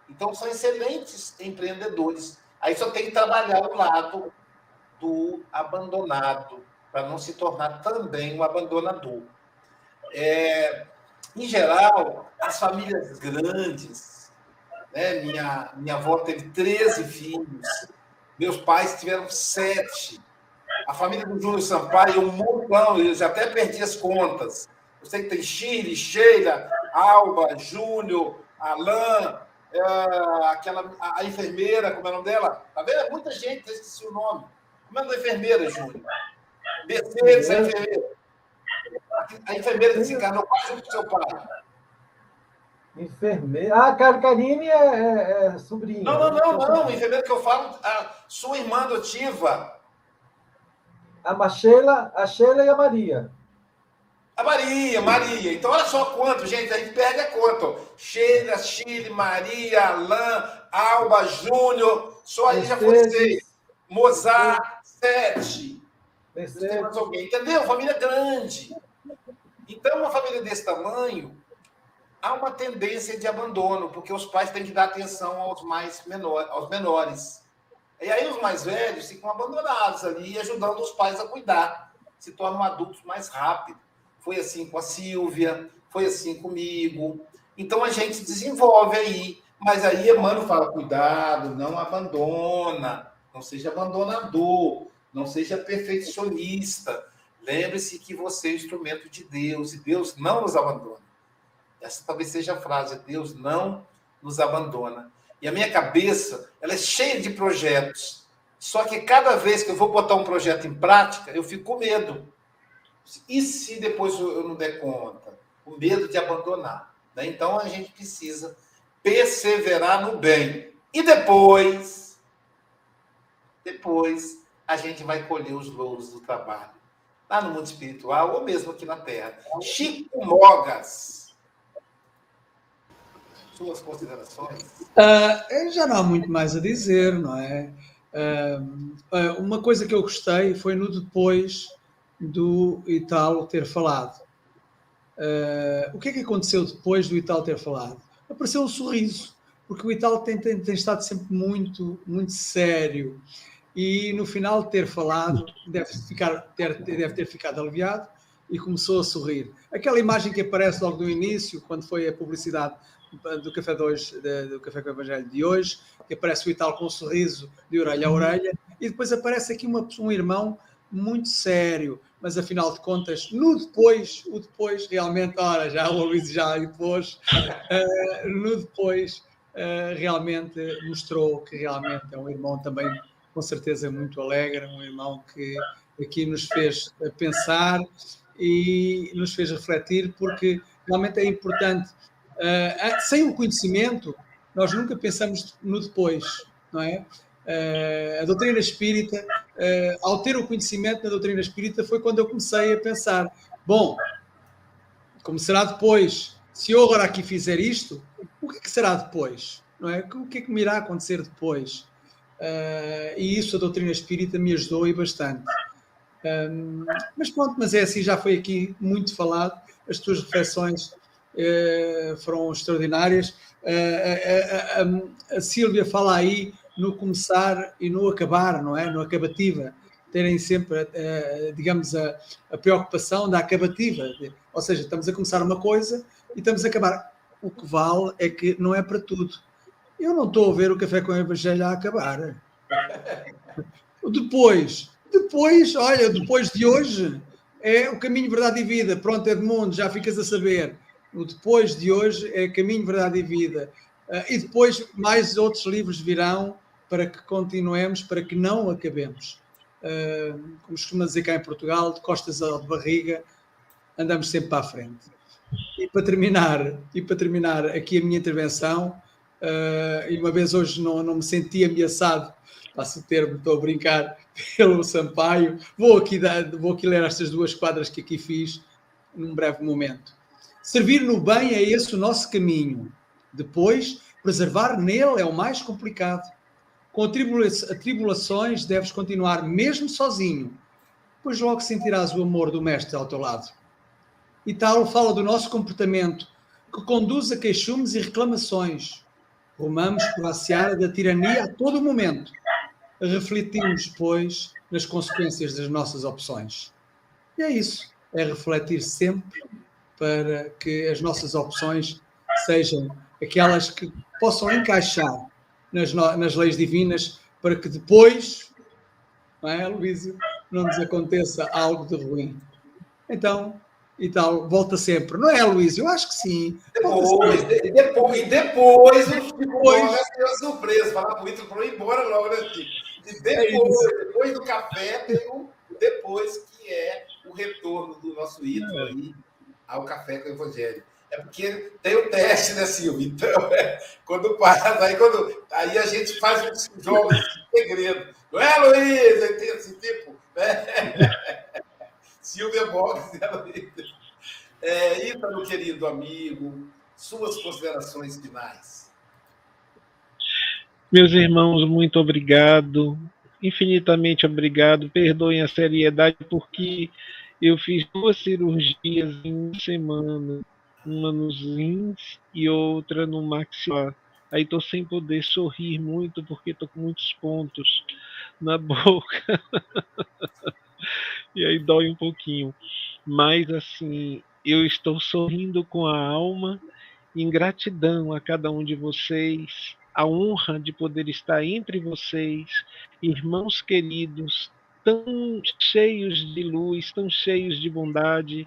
Speaker 2: Então, são excelentes empreendedores. Aí só tem que trabalhar o lado do abandonado, para não se tornar também um abandonador. É, em geral, as famílias grandes, né? Minha, minha avó teve 13 filhos, meus pais tiveram sete. A família do Júnior Sampaio, um montão, eu já até perdi as contas. Eu sei que tem Chile, Sheila, Alba, Júnior, Alain, é, aquela, a, a, enfermeira, como é o nome dela? Tá vendo? É muita gente, eu esqueci o nome. Como é o nome da enfermeira, Júnior? Mercedes, a enfermeira. A enfermeira desencarnou quase com seu pai.
Speaker 3: Enfermeira. Ah, Karine é, é, é sobrinha.
Speaker 2: Não, não, não, não. Enfermeira que eu falo, a sua irmã adotiva.
Speaker 3: A Sheila, a Sheila e a Maria.
Speaker 2: A Maria, Maria. Então, olha só quanto, gente, a gente perde a conta. Sheila, Chile, Maria, Alain, Alba, Júnior. Só aí já foi seis. Mozart, sete. Tem mais alguém. Entendeu? Família grande. Então, uma família desse tamanho, há uma tendência de abandono, porque os pais têm que dar atenção aos mais menores, aos menores. E aí os mais velhos ficam abandonados ali, ajudando os pais a cuidar, se tornam adultos mais rápido. Foi assim com a Silvia, foi assim comigo. Então a gente desenvolve aí, mas aí Emmanuel fala: cuidado, não abandona, não seja abandonador, não seja perfeccionista. Lembre-se que você é instrumento de Deus e Deus não nos abandona. Essa talvez seja a frase: Deus não nos abandona. E a minha cabeça, ela é cheia de projetos. Só que cada vez que eu vou botar um projeto em prática, eu fico com medo. E se depois eu não der conta? O medo de abandonar. Né? Então a gente precisa perseverar no bem. E depois, depois a gente vai colher os louros do trabalho. Lá no mundo espiritual ou mesmo aqui na Terra. Chico Mogas suas considerações? Uh,
Speaker 4: já não há muito mais a dizer, não é? Uh, uma coisa que eu gostei foi no depois do Italo ter falado. Uh, o que é que aconteceu depois do Italo ter falado? Apareceu um sorriso, porque o Italo tem, tem, tem estado sempre muito, muito sério e no final de ter falado deve, ficar, ter, deve ter ficado aliviado e começou a sorrir. Aquela imagem que aparece logo no início, quando foi a publicidade do Café, de hoje, do Café com o Evangelho de hoje, que aparece o Ital com um sorriso de orelha a orelha, e depois aparece aqui uma, um irmão muito sério, mas afinal de contas, no depois, o depois realmente, ora, já o Luís já depois, uh, no depois uh, realmente mostrou que realmente é um irmão também com certeza muito alegre, um irmão que aqui nos fez pensar e nos fez refletir, porque realmente é importante Uh, sem o conhecimento, nós nunca pensamos no depois, não é? Uh, a doutrina espírita, uh, ao ter o conhecimento da doutrina espírita, foi quando eu comecei a pensar: bom, como será depois? Se eu agora aqui fizer isto, o que, é que será depois? Não é? O que é que me irá acontecer depois? Uh, e isso a doutrina espírita me ajudou e bastante. Um, mas pronto, mas é assim, já foi aqui muito falado, as tuas reflexões foram extraordinárias. Uh, a, a, a, Sílvia fala aí no começar e no acabar, não é? No acabativa. Terem sempre, digamos, a, a preocupação da acabativa. Ou seja, estamos a começar uma coisa e estamos a acabar. O que vale é que não é para tudo. Eu não estou a ver o café com o Evangelho a acabar. <laughs> Depois, depois, olha, depois de hoje é o caminho, verdade e vida. Pronto, Edmundo, já ficas a saber. O depois de hoje é caminho, verdade e vida. Uh, e depois mais outros livros virão para que continuemos, para que não acabemos. Como costuma dizer cá em Portugal, de costas de barriga, andamos sempre para a frente. E para terminar, e para terminar aqui a minha intervenção, uh, e uma vez hoje não, não me senti ameaçado passo o termo, estou a brincar, <laughs> pelo Sampaio. Vou aqui, dar, vou aqui ler estas duas quadras que aqui fiz num breve momento. Servir no bem é esse o nosso caminho. Depois, preservar nele é o mais complicado. Com atribulações, deves continuar mesmo sozinho, pois logo sentirás o amor do Mestre ao teu lado. E tal fala do nosso comportamento, que conduz a queixumes e reclamações. Rumamos por a seara da tirania a todo momento refletimos, pois, nas consequências das nossas opções. E é isso, é refletir sempre para que as nossas opções sejam aquelas que possam encaixar nas, nas leis divinas para que depois, não é, Luísio, não nos aconteça algo de ruim. Então, e tal, volta sempre. Não é, Luís? Eu acho que sim.
Speaker 2: Depois, de, depois, depois, depois, depois, surpresa, falar com o Ítalo para ir embora logo, né, e depois, é depois do café, tem o depois, que é o retorno do nosso ídolo é. Ao café com o Evangelho. É porque tem o teste, né, Silvio? Então, é, quando passa, aí, quando, aí a gente faz uns jogos de segredo. Não é, Luiz? Aí tem esse tipo, né? <laughs> Silvia Box, né, Luiz? É, Ítalo, querido amigo, suas considerações finais.
Speaker 7: Meus irmãos, muito obrigado, infinitamente obrigado. Perdoem a seriedade, porque eu fiz duas cirurgias em uma semana, uma nos rins e outra no maxilar. Aí estou sem poder sorrir muito, porque estou com muitos pontos na <laughs> boca. e aí dói um pouquinho. Mas assim, eu estou sorrindo com a alma, em gratidão a cada um de vocês a honra de poder estar entre vocês, irmãos queridos, tão cheios de luz, tão cheios de bondade,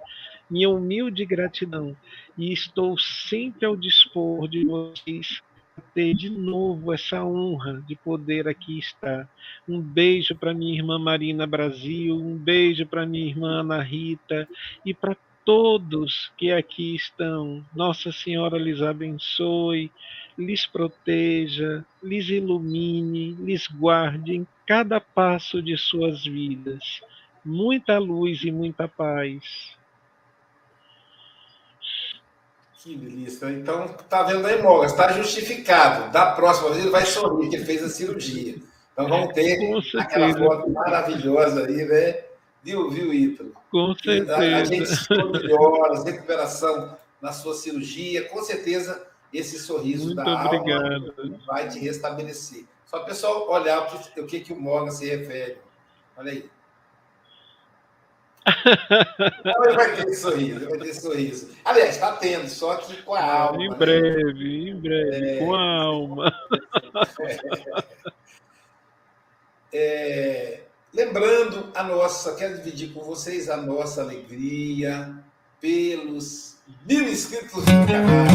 Speaker 7: minha humilde gratidão. E estou sempre ao dispor de vocês ter de novo essa honra de poder aqui estar. Um beijo para minha irmã Marina Brasil, um beijo para minha irmã Ana Rita e para todos que aqui estão. Nossa Senhora lhes abençoe lhes proteja, lhes ilumine, lhes guarde em cada passo de suas vidas. Muita luz e muita paz.
Speaker 2: Que delícia. Então, tá vendo aí, Mogas? Está justificado. Da próxima vez ele vai sorrir, que ele fez a cirurgia. Então vamos ter aquela foto maravilhosa aí, né? Viu, viu, Ítalo?
Speaker 7: Com certeza. A,
Speaker 2: a gente melhoras, recuperação na sua cirurgia. Com certeza esse sorriso
Speaker 7: Muito
Speaker 2: da
Speaker 7: obrigado.
Speaker 2: alma vai te restabelecer. Só o pessoal olhar o que, o que, que o Morgan se refere. Olha aí. <laughs> ele vai ter sorriso, vai ter sorriso. Aliás, está tendo, só que com a alma.
Speaker 7: Em né? breve, né? em breve, é... com a alma. <laughs>
Speaker 2: É... Lembrando a nossa, quero dividir com vocês a nossa alegria pelos mil inscritos do canal.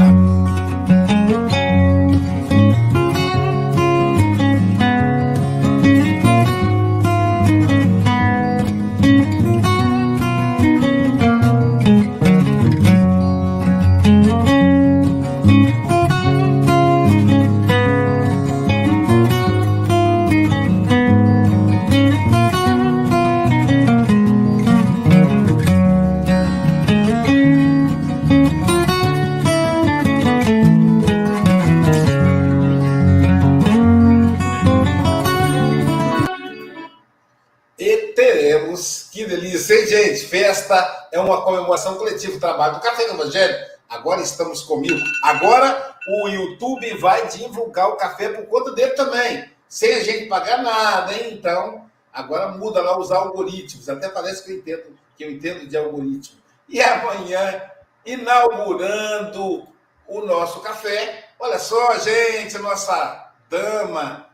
Speaker 2: É uma comemoração coletiva. O trabalho do Café do Evangelho. Agora estamos comigo. Agora o YouTube vai divulgar o café por conta dele também. Sem a gente pagar nada, hein? Então, agora muda lá os algoritmos. Até parece que eu entendo, que eu entendo de algoritmo. E amanhã, inaugurando o nosso café. Olha só, gente, nossa dama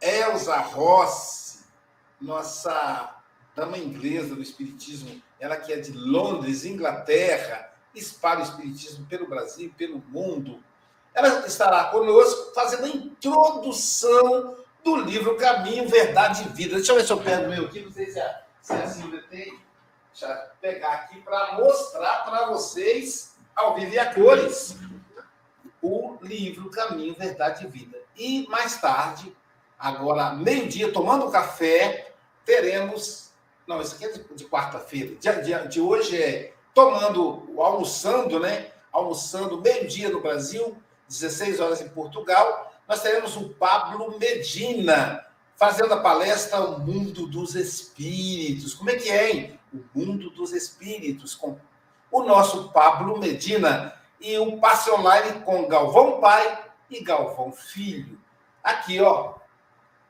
Speaker 2: Elza Rossi, nossa dama inglesa do Espiritismo, ela que é de Londres, Inglaterra, espalha o Espiritismo pelo Brasil, pelo mundo. Ela estará conosco fazendo a introdução do livro Caminho, Verdade e Vida. Deixa eu ver se eu pego meu aqui, não sei se a, se a Silvia tem. Deixa eu pegar aqui para mostrar para vocês, ao vivo e a cores, o livro Caminho, Verdade e Vida. E mais tarde, agora meio-dia, tomando café, teremos. Não, isso aqui é de, de quarta-feira. De, de, de, hoje é tomando, almoçando, né? Almoçando meio-dia no Brasil, 16 horas em Portugal. Nós teremos o Pablo Medina fazendo a palestra O Mundo dos Espíritos. Como é que é, hein? O Mundo dos Espíritos, com o nosso Pablo Medina e o passe online com Galvão Pai e Galvão Filho. Aqui, ó,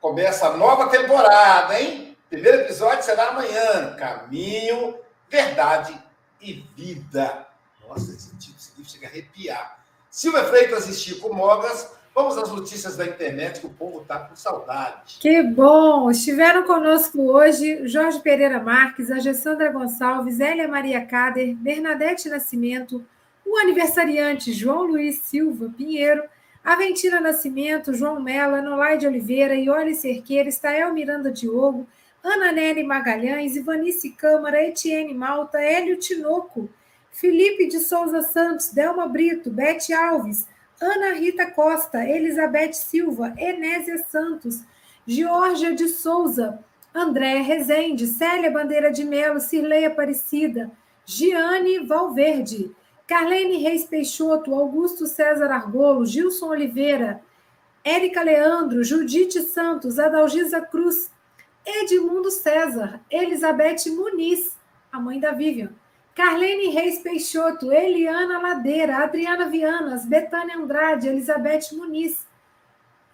Speaker 2: começa a nova temporada, hein? Primeiro episódio será amanhã. Caminho, verdade e vida. Nossa, esse tipo livro chega a arrepiar. Silvia Freitas e Chico Mogas, vamos às notícias da internet que o povo está com saudade.
Speaker 5: Que bom! Estiveram conosco hoje Jorge Pereira Marques, a Gessandra Gonçalves, Elia Maria Cader, Bernadette Nascimento, o aniversariante João Luiz Silva Pinheiro, Aventina Nascimento, João Mela, Nolaide Oliveira, Iole Cerqueira, Estael Miranda Diogo, Ana Nene Magalhães, Ivanice Câmara, Etienne Malta, Hélio Tinoco, Felipe de Souza Santos, Delma Brito, Bete Alves, Ana Rita Costa, Elizabeth Silva, Enésia Santos, Georgia de Souza, André Rezende, Célia Bandeira de Melo, Cirlei Aparecida, Giane Valverde, Carlene Reis Peixoto, Augusto César Argolo, Gilson Oliveira, Érica Leandro, Judite Santos, Adalgisa Cruz, Edmundo César, Elizabeth Muniz, a mãe da Vivian, Carlene Reis Peixoto, Eliana Ladeira, Adriana Vianas, Betânia Andrade, Elizabeth Muniz.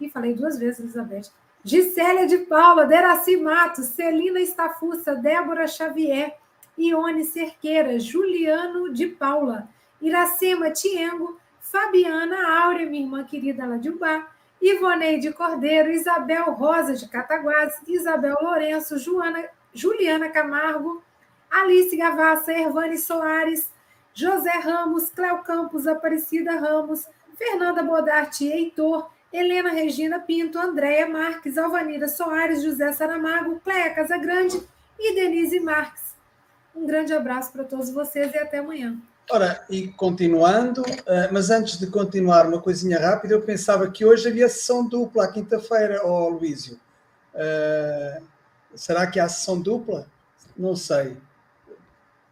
Speaker 5: E falei duas vezes, Elizabeth. Gisélia de Paula, Deraci Matos, Celina Estafussa, Débora Xavier, Ione Cerqueira, Juliano de Paula, Iracema Tiengo, Fabiana Áurea, minha irmã querida lá de Ubá, Ivoneide Cordeiro, Isabel Rosa de Cataguases, Isabel Lourenço, Joana, Juliana Camargo, Alice Gavassa, Ervane Soares, José Ramos, Cléo Campos, Aparecida Ramos, Fernanda Bodarte, Heitor, Helena Regina Pinto, Andréia Marques, Alvanira Soares, José Saramago, Cléia Casagrande e Denise Marques. Um grande abraço para todos vocês e até amanhã.
Speaker 4: Ora, e continuando, uh, mas antes de continuar, uma coisinha rápida, eu pensava que hoje havia sessão dupla à quinta-feira, ó oh, Luísio. Uh, será que há sessão dupla? Não sei.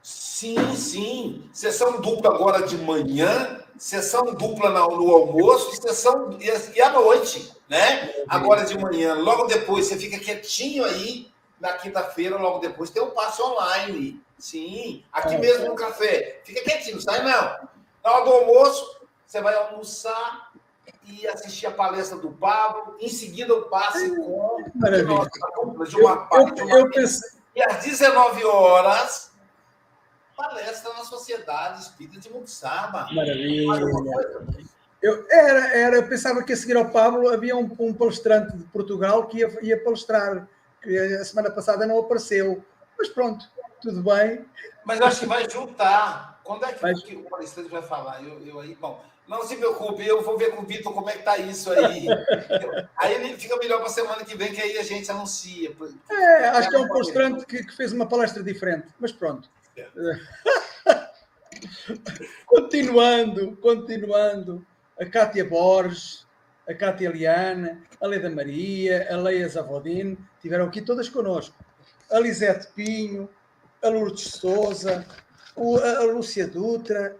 Speaker 2: Sim, sim. Sessão dupla agora de manhã, sessão dupla no almoço, sessão e à noite, né? Agora de manhã, logo depois você fica quietinho aí, na quinta-feira, logo depois tem um passe online. Sim, aqui é. mesmo no café. Fica quietinho, sai não. Na hora do almoço, você vai almoçar e assistir a palestra do Pablo. Em seguida, o passe com
Speaker 4: Maravilha.
Speaker 2: de uma parte. Eu, eu, eu pensei... E às 19 horas, palestra na Sociedade Espírita de Muxaba.
Speaker 4: Maravilha. Eu, era, era, eu pensava que a seguir ao Pablo havia um, um palestrante de Portugal que ia, ia palestrar, que a semana passada não apareceu. Mas pronto, tudo bem.
Speaker 2: Mas eu acho que vai juntar. Quando é que, vai... que o palestrante vai falar? Eu, eu aí, bom, não se preocupe, eu vou ver com o Vitor como é que tá isso aí. <laughs> aí ele fica melhor para a semana que vem, que aí a gente anuncia.
Speaker 4: É, acho que é um palestrante que, que fez uma palestra diferente, mas pronto. É. <laughs> continuando, continuando, a Cátia Borges, a Cátia Liana, a Leda Maria, a Leia Zavodin, tiveram aqui todas connosco. A Lisete Pinho, a Lourdes Souza, a Lúcia Dutra,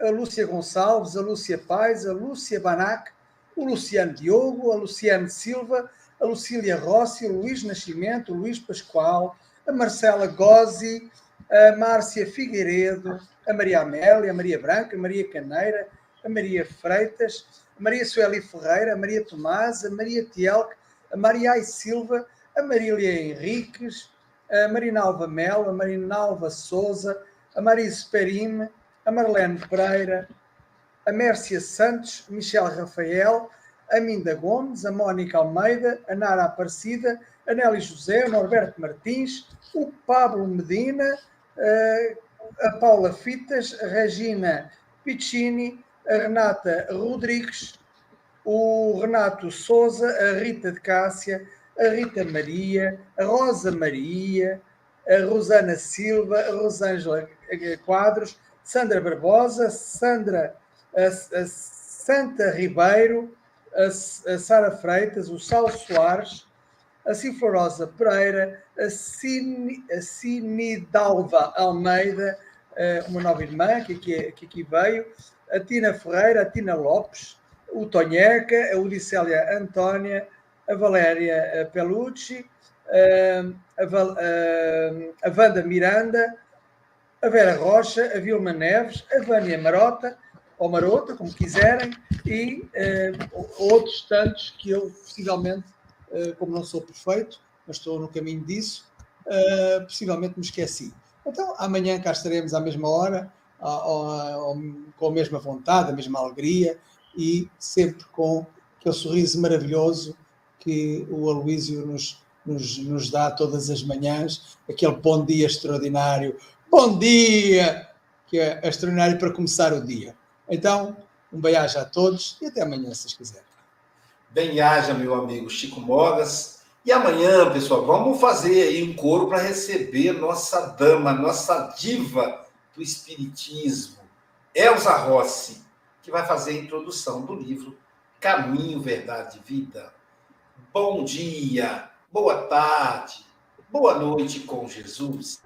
Speaker 4: a Lúcia Gonçalves, a Lúcia Paz, a Lúcia Banac, o Luciano Diogo, a Luciane Silva, a Lucília Rossi, o Luís Nascimento, o Luís Pascoal, a Marcela Gozzi, a Márcia Figueiredo, a Maria Amélia, a Maria Branca, a Maria Caneira, a Maria Freitas, a Maria Sueli Ferreira, a Maria Tomás, a Maria Tielque, a Maria Ai Silva, a Marília Henriques, a Marinalva Mel, a Marinalva Souza, a Marise Perime, a Marlene Pereira, a Mércia Santos, Michel Rafael, a Minda Gomes, a Mónica Almeida, a Nara Aparecida, a Nelly José, o Norberto Martins, o Pablo Medina, a Paula Fitas, a Regina Piccini, a Renata Rodrigues, o Renato Souza, a Rita de Cássia, a Rita Maria, a Rosa Maria, a Rosana Silva, a Rosângela Quadros, Sandra Barbosa, Sandra a, a Santa Ribeiro, a, a Sara Freitas, o Sal Soares, a Ciflorosa Pereira, a, Cine, a Cinidalva Almeida, uma nova irmã que aqui, que aqui veio, a Tina Ferreira, a Tina Lopes, o Tonheca, a Odissélia Antónia, a Valéria Pelucci, a, Val, a Wanda Miranda, a Vera Rocha, a Vilma Neves, a Vânia Marota, ou Marota, como quiserem, e outros tantos que eu, possivelmente, como não sou perfeito, mas estou no caminho disso, possivelmente me esqueci. Então, amanhã cá estaremos à mesma hora, com a mesma vontade, a mesma alegria e sempre com aquele sorriso maravilhoso que o Aloísio nos, nos, nos dá todas as manhãs, aquele bom dia extraordinário. Bom dia! Que é extraordinário para começar o dia. Então, um beijo a todos e até amanhã, se quiserem.
Speaker 2: Bem-haja, meu amigo Chico Mogas. E amanhã, pessoal, vamos fazer aí um coro para receber nossa dama, nossa diva do Espiritismo, Elza Rossi, que vai fazer a introdução do livro Caminho, Verdade e Vida. Bom dia, boa tarde, boa noite com Jesus.